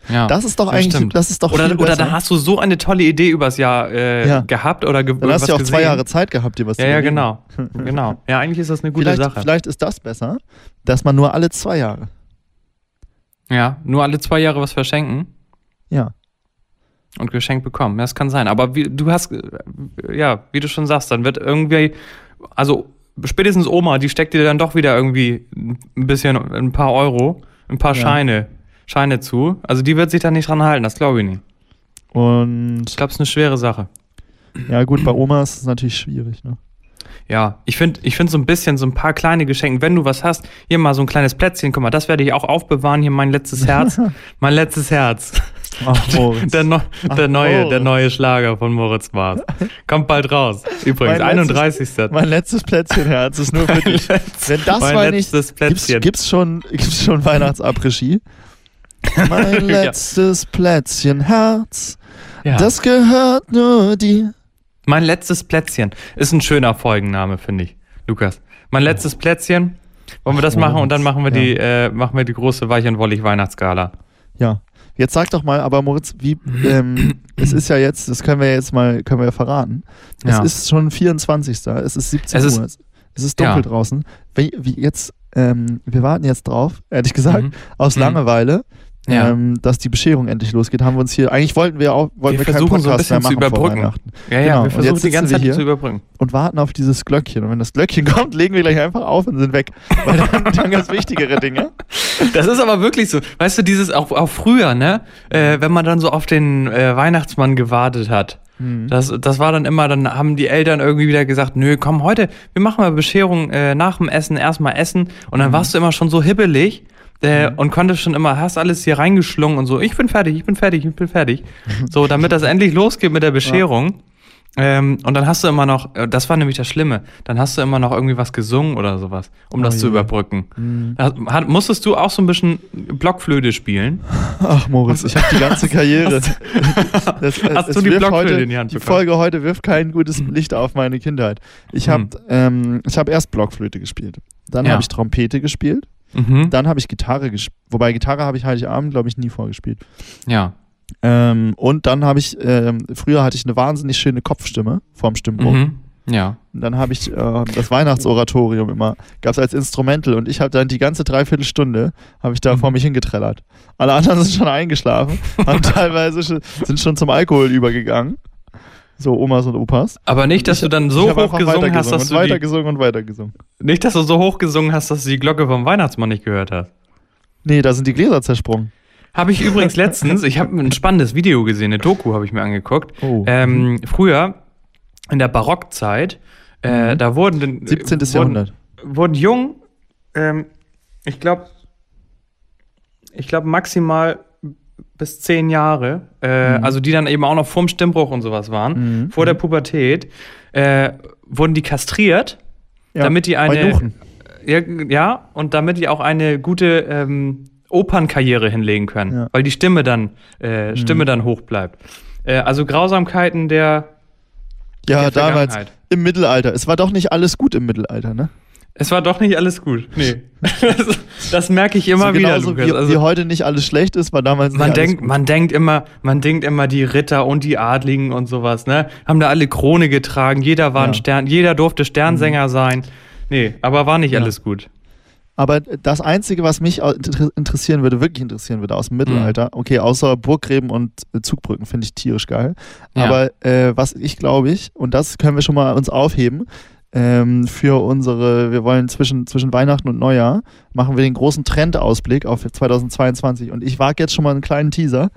Ja. Das ist doch das eigentlich, stimmt. das ist doch oder, viel oder dann hast du so eine tolle Idee übers Jahr äh, Ja. gehabt oder ge Dann hast du ja auch gesehen. zwei Jahre Zeit gehabt, dir was Ja, zu ja, überlegen. genau. genau. Ja, eigentlich ist das eine gute Vielleicht, Sache. vielleicht ist das besser, dass man nur alle zwei Jahre. Ja, nur alle zwei Jahre was verschenken Ja. Und geschenkt bekommen. Ja, Das kann sein. Aber wie, du hast, äh, ja, wie du schon sagst, dann wird irgendwie, also spätestens Oma, die steckt dir dann doch wieder irgendwie ein bisschen, ein paar Euro, ein paar Ja. Scheine, Scheine zu. Also die wird sich da nicht dran halten, das glaube ich nicht. Und Ich glaube, es ist eine schwere Sache. ja, gut, bei Oma ist es natürlich schwierig, ne? Ja, ich finde ich find so ein bisschen, so ein paar kleine Geschenke, wenn du was hast, hier mal so ein kleines Plätzchen, guck mal, das werde ich auch aufbewahren, hier mein letztes Herz, mein letztes Herz. Ach. Der, neu- Ach, der, neue, der neue Schlager von Moritz Maas. Kommt bald raus. Übrigens, Mein letztes- 31. mein letztes Plätzchenherz ist nur für dich. Wenn das mein mal nicht. letztes Gibt's, Plätzchen. gibt's schon, gibt's schon Weihnachtsabregie? Mein Ja. letztes Plätzchenherz, ja. das gehört nur dir. Mein letztes Plätzchen ist ein schöner Folgenname, finde ich, Lukas. Mein letztes Plätzchen. Wollen wir das Ach, machen und dann machen wir ja. die, äh, machen wir die große Weich und Wollig Weihnachtsgala. Ja. Jetzt sag doch mal, aber Moritz, wie, ähm, es ist ja jetzt, das können wir jetzt mal, können wir ja verraten. Es Ja. ist schon 24. Es ist 17 Es ist- Uhr. Es ist dunkel draußen. Wie, wie jetzt, ähm, wir warten jetzt drauf, ehrlich gesagt, Mhm. aus Mhm. Langeweile, Ja. ähm, dass die Bescherung endlich losgeht. Haben wir uns hier, eigentlich wollten wir auch, wollten wir, Wir keinen versuchen so ein Podcast mehr zu machen vor überbrücken. Weihnachten. Ja, ja, Genau, wir versuchen jetzt die ganze Zeit zu überbrücken. Und warten auf dieses Glöckchen. Und wenn das Glöckchen kommt, legen wir gleich einfach auf und sind weg. Weil dann, dann ganz wichtigere Dinge. Das ist aber wirklich so. Weißt du, dieses auch, auch früher, ne? Äh, wenn man dann so auf den äh, Weihnachtsmann gewartet hat. Mhm. Das, das war dann immer, dann haben die Eltern irgendwie wieder gesagt, nö, komm, heute, wir machen mal Bescherung äh, nach dem Essen, erstmal essen. Und dann warst du immer schon so hibbelig äh, und konntest schon immer, hast alles hier reingeschlungen und so, ich bin fertig, ich bin fertig, ich bin fertig. So, damit das endlich losgeht mit der Bescherung. Ähm, und dann hast du immer noch, äh, das war nämlich das Schlimme, dann hast du immer noch irgendwie was gesungen oder sowas, um das Oh zu je. überbrücken. Mhm. Hat, musstest du auch so ein bisschen Blockflöte spielen? Ach, Moritz, ich habe die ganze Karriere. Das, Hast es du die Blockflöte heute, in die Hand Die? Folge heute wirft kein gutes Licht auf meine Kindheit. Ich habe ähm, ich hab erst Blockflöte gespielt. Dann Ja. habe ich Trompete gespielt. Mhm. Dann habe ich Gitarre gespielt. Wobei Gitarre habe ich Heiligabend, glaube ich, nie vorgespielt. Ja. Ähm, und dann habe ich, ähm, früher hatte ich eine wahnsinnig schöne Kopfstimme vorm Stimmbruch. Mhm. Ja. Und dann habe ich äh, das Weihnachtsoratorium immer, gab es als Instrumental und ich habe dann die ganze Dreiviertelstunde, habe ich da Mhm. vor mich hingetrellert. Alle anderen sind schon eingeschlafen, haben teilweise schon, sind schon zum Alkohol übergegangen. So Omas und Opas. Aber nicht, dass Ich- du dann so hoch gesungen hast, dass du die, weitergesungen und weitergesungen. nicht, dass du so hoch gesungen hast, dass du die Glocke vom Weihnachtsmann nicht gehört hast. Nee, da sind die Gläser zersprungen. Habe ich übrigens letztens, ich habe ein spannendes Video gesehen, eine Doku habe ich mir angeguckt. Oh. Ähm, früher, in der Barockzeit, äh, Mhm. da wurden, den- 17. wurden, Jahrhundert. wurden jung, ähm, ich glaube, ich glaube maximal bis zehn Jahre, äh, Mhm. also die dann eben auch noch vorm Stimmbruch und sowas waren, Mhm. vor der Pubertät, äh, wurden die kastriert, Ja, damit die eine, ja, ja, und damit die auch eine gute ähm, Opernkarriere hinlegen können, Ja. weil die Stimme dann, äh, Stimme dann hoch bleibt. Äh, also Grausamkeiten der, Ja, der damals im Mittelalter. Es war doch nicht alles gut im Mittelalter, ne? Es war doch nicht alles gut. Nee. das, das merke ich immer so wieder, genauso Lukas. wie, Also, wie heute nicht alles schlecht ist, war damals nicht man alles denkt, gut. man denkt immer, man denkt immer, die Ritter und die Adligen und sowas, ne, haben da alle Krone getragen, jeder war ein Ja. Stern, jeder durfte Sternsänger sein. Nee, aber war nicht Ja. alles gut. Aber das Einzige, was mich interessieren würde, wirklich interessieren würde aus dem Mittelalter, Mhm. okay, außer Burggräben und äh, Zugbrücken finde ich tierisch geil. Ja. Aber äh, was ich glaube ich, und das können wir schon mal uns aufheben, ähm, für unsere, wir wollen zwischen, zwischen Weihnachten und Neujahr, machen wir den großen Trendausblick auf 2022. Und ich wage jetzt schon mal einen kleinen Teaser.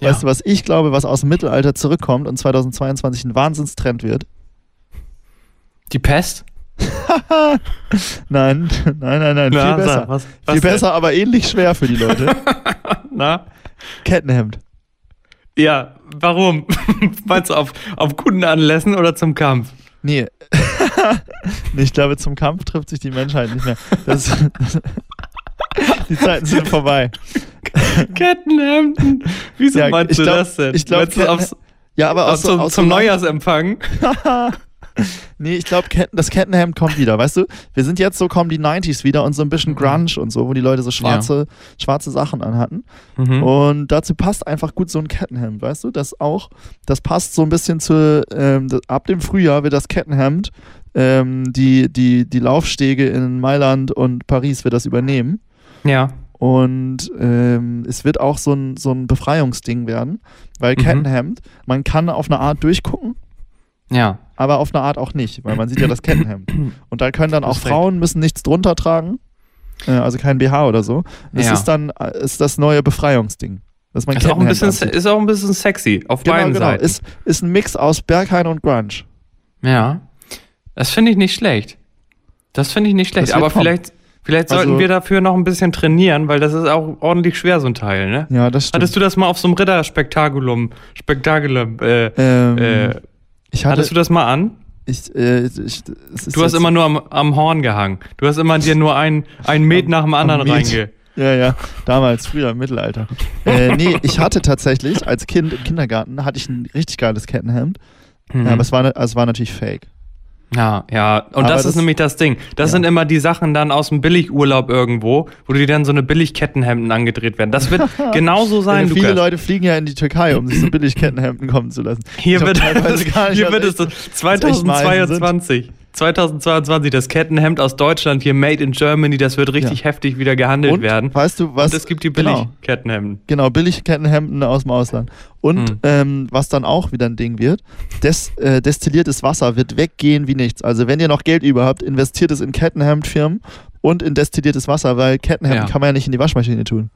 Ja. Weißt du, was ich glaube, was aus dem Mittelalter zurückkommt und 2022 ein Wahnsinnstrend wird? Die Pest? nein, nein, nein, nein, Na, viel besser. was- was viel denn? besser, aber ähnlich schwer für die Leute. Na? Kettenhemd. Ja, warum? Meinst du auf, auf guten Anlässen oder zum Kampf? Nee. ich glaube, zum Kampf trifft sich die Menschheit nicht mehr. Das, die Zeiten sind vorbei. Kettenhemden. Wieso Ja, meinst du glaub- das denn? ich glaub, Meinst du aufs, Ja, aber aus, so- zum, zum Neujahrsempfang? Nee, ich glaube, das Kettenhemd kommt wieder. Weißt du, wir sind jetzt so, kommen die 90s wieder und so ein bisschen Grunge und so, wo die Leute so schwarze, schwarze Sachen anhatten. Mhm. Und dazu passt einfach gut so ein Kettenhemd, weißt du? Das auch, das passt so ein bisschen zu, ähm, ab dem Frühjahr wird das Kettenhemd ähm, die, die, die Laufstege in Mailand und Paris wird das übernehmen. Ja. Und ähm, es wird auch so ein, so ein Befreiungsding werden, weil Mhm. Kettenhemd, man kann auf eine Art durchgucken, Ja. aber auf eine Art auch nicht, weil man sieht ja das Kettenhemd. Und da können dann auch. Frauen müssen nichts drunter tragen, äh, also kein BH oder so. Es Ja. ist dann äh, ist das neue Befreiungsding. Dass man Ist auch, ein bisschen, anzieht. ist auch ein bisschen sexy auf Genau, beiden genau. Seiten. Ist, ist ein Mix aus Berghain und Grunge. Ja. Das finde ich nicht schlecht. Das finde ich nicht schlecht. Das Aber kommen. vielleicht, vielleicht Also- sollten wir dafür noch ein bisschen trainieren, weil das ist auch ordentlich schwer, so ein Teil, ne? Ja, das stimmt. Hattest du das mal auf so einem Ritterspektakulum, Spektakulum, äh, ähm, äh, ich hatte, hattest du das mal an? ich, äh, ich, Du hast immer nur am, am Horn gehangen. Du hast immer dir nur ein, ein Met nach dem anderen reinge... Ja, ja, damals, früher im Mittelalter. äh, nee, ich hatte tatsächlich als Kind im Kindergarten hatte ich ein richtig geiles Kettenhemd. Mhm. Ja, aber es war, ne- also es war natürlich fake. Ja, ja. Und das, das- ist nämlich das Ding. Das Ja. sind immer die Sachen dann aus dem Billigurlaub irgendwo, wo dir dann so eine Billigkettenhemden angedreht werden. Das wird genauso sein, Viele Lukas. Leute fliegen ja in die Türkei, um sich so billig Kettenhemden kommen zu lassen. Hier Ich wird, nicht, hier wird es echt- so was echt Meisen sind. 2022. 2022, das Kettenhemd aus Deutschland, hier Made in Germany, das wird richtig Ja. heftig wieder gehandelt Und werden. weißt du, was? Und es gibt die genau, Billigkettenhemden. genau, billig Kettenhemden aus dem Ausland. Und Mhm. ähm, was dann auch wieder ein Ding wird, des, äh, destilliertes Wasser wird weggehen wie nichts. Also wenn ihr noch Geld über habt, investiert es in Kettenhemdfirmen und in destilliertes Wasser, weil Kettenhemden Ja. kann man ja nicht in die Waschmaschine tun.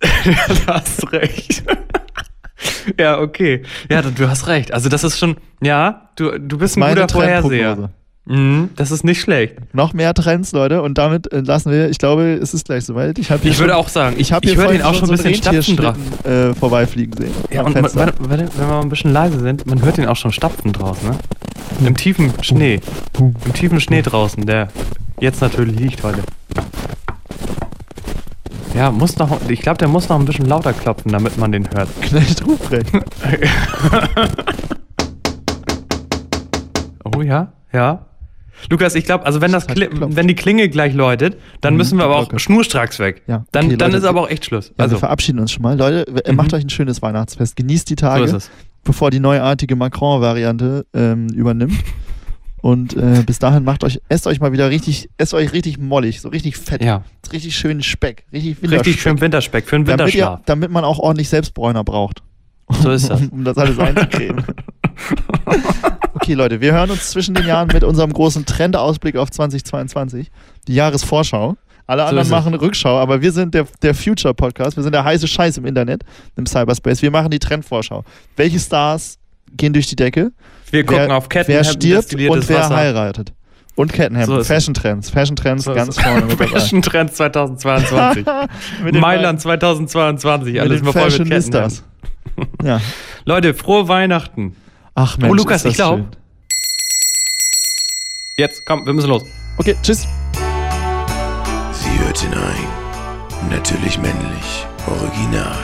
du hast recht. ja, okay. Ja, du, hast recht. Also das ist schon, ja, du, du bist ein Meine guter Vorherseher. Mhm, das ist nicht schlecht. Noch mehr Trends, Leute, und damit äh, lassen wir, ich glaube, es ist gleich soweit. Ich, Ich würde schon- auch sagen, ich habe hier höre den auch schon ein bisschen stapfen drauf. Äh, vorbeifliegen sehen. Ja, und man, warte, wenn wir mal ein bisschen leise sind, man hört den auch schon stapfen draußen, ne? Im tiefen Schnee. Im tiefen Schnee draußen, der jetzt natürlich liegt heute. Ja, muss noch, ich glaube, der muss noch ein bisschen lauter klopfen, damit man den hört. Knecht Ruprecht. Oh ja, ja. Lukas, ich glaube, also wenn das hat Kli wenn die Klingel gleich läutet, dann Mhm, müssen wir aber auch schnurstracks weg. Ja, Dann, okay, dann Leute, ist aber auch echt Schluss. Ja, Also, wir verabschieden uns schon mal. Leute, w- Mhm. macht euch ein schönes Weihnachtsfest. Genießt die so Tage, es. bevor die neuartige Macron-Variante ähm, übernimmt. Und äh, bis dahin macht euch, esst euch mal wieder richtig, esst euch richtig mollig, so richtig fett, Ja, richtig schön Speck, richtig richtig Winterspeck, schön Winterspeck für damit, Winterschlaf. ihr, damit man auch ordentlich Selbstbräuner braucht. So ist das. Um, um das alles einzucremen. okay, Leute, wir hören uns zwischen den Jahren mit unserem großen Trendausblick auf 2022, die Jahresvorschau. Alle So anderen machen Rückschau, aber wir sind der, der Future Podcast, wir sind der heiße Scheiß im Internet, im Cyberspace. Wir machen die Trendvorschau. Welche Stars gehen durch die Decke? Wir gucken wer, auf Ketten, wer stirbt und wer Wasser. heiratet. Und Kettenhemden, So. Fashion Trends, Fashion Trends So ganz vorne mit dabei. Fashion Trends 2022. Mit den Mailand 2022, mit alles mal voll mit Ketten. Fashionistas. Ja. Leute, frohe Weihnachten. Ach Mensch, Oh, Lukas, ist das ich glaub- schön. Jetzt, komm, wir müssen los. Okay, tschüss. Sie hört hinein. Natürlich männlich. Original.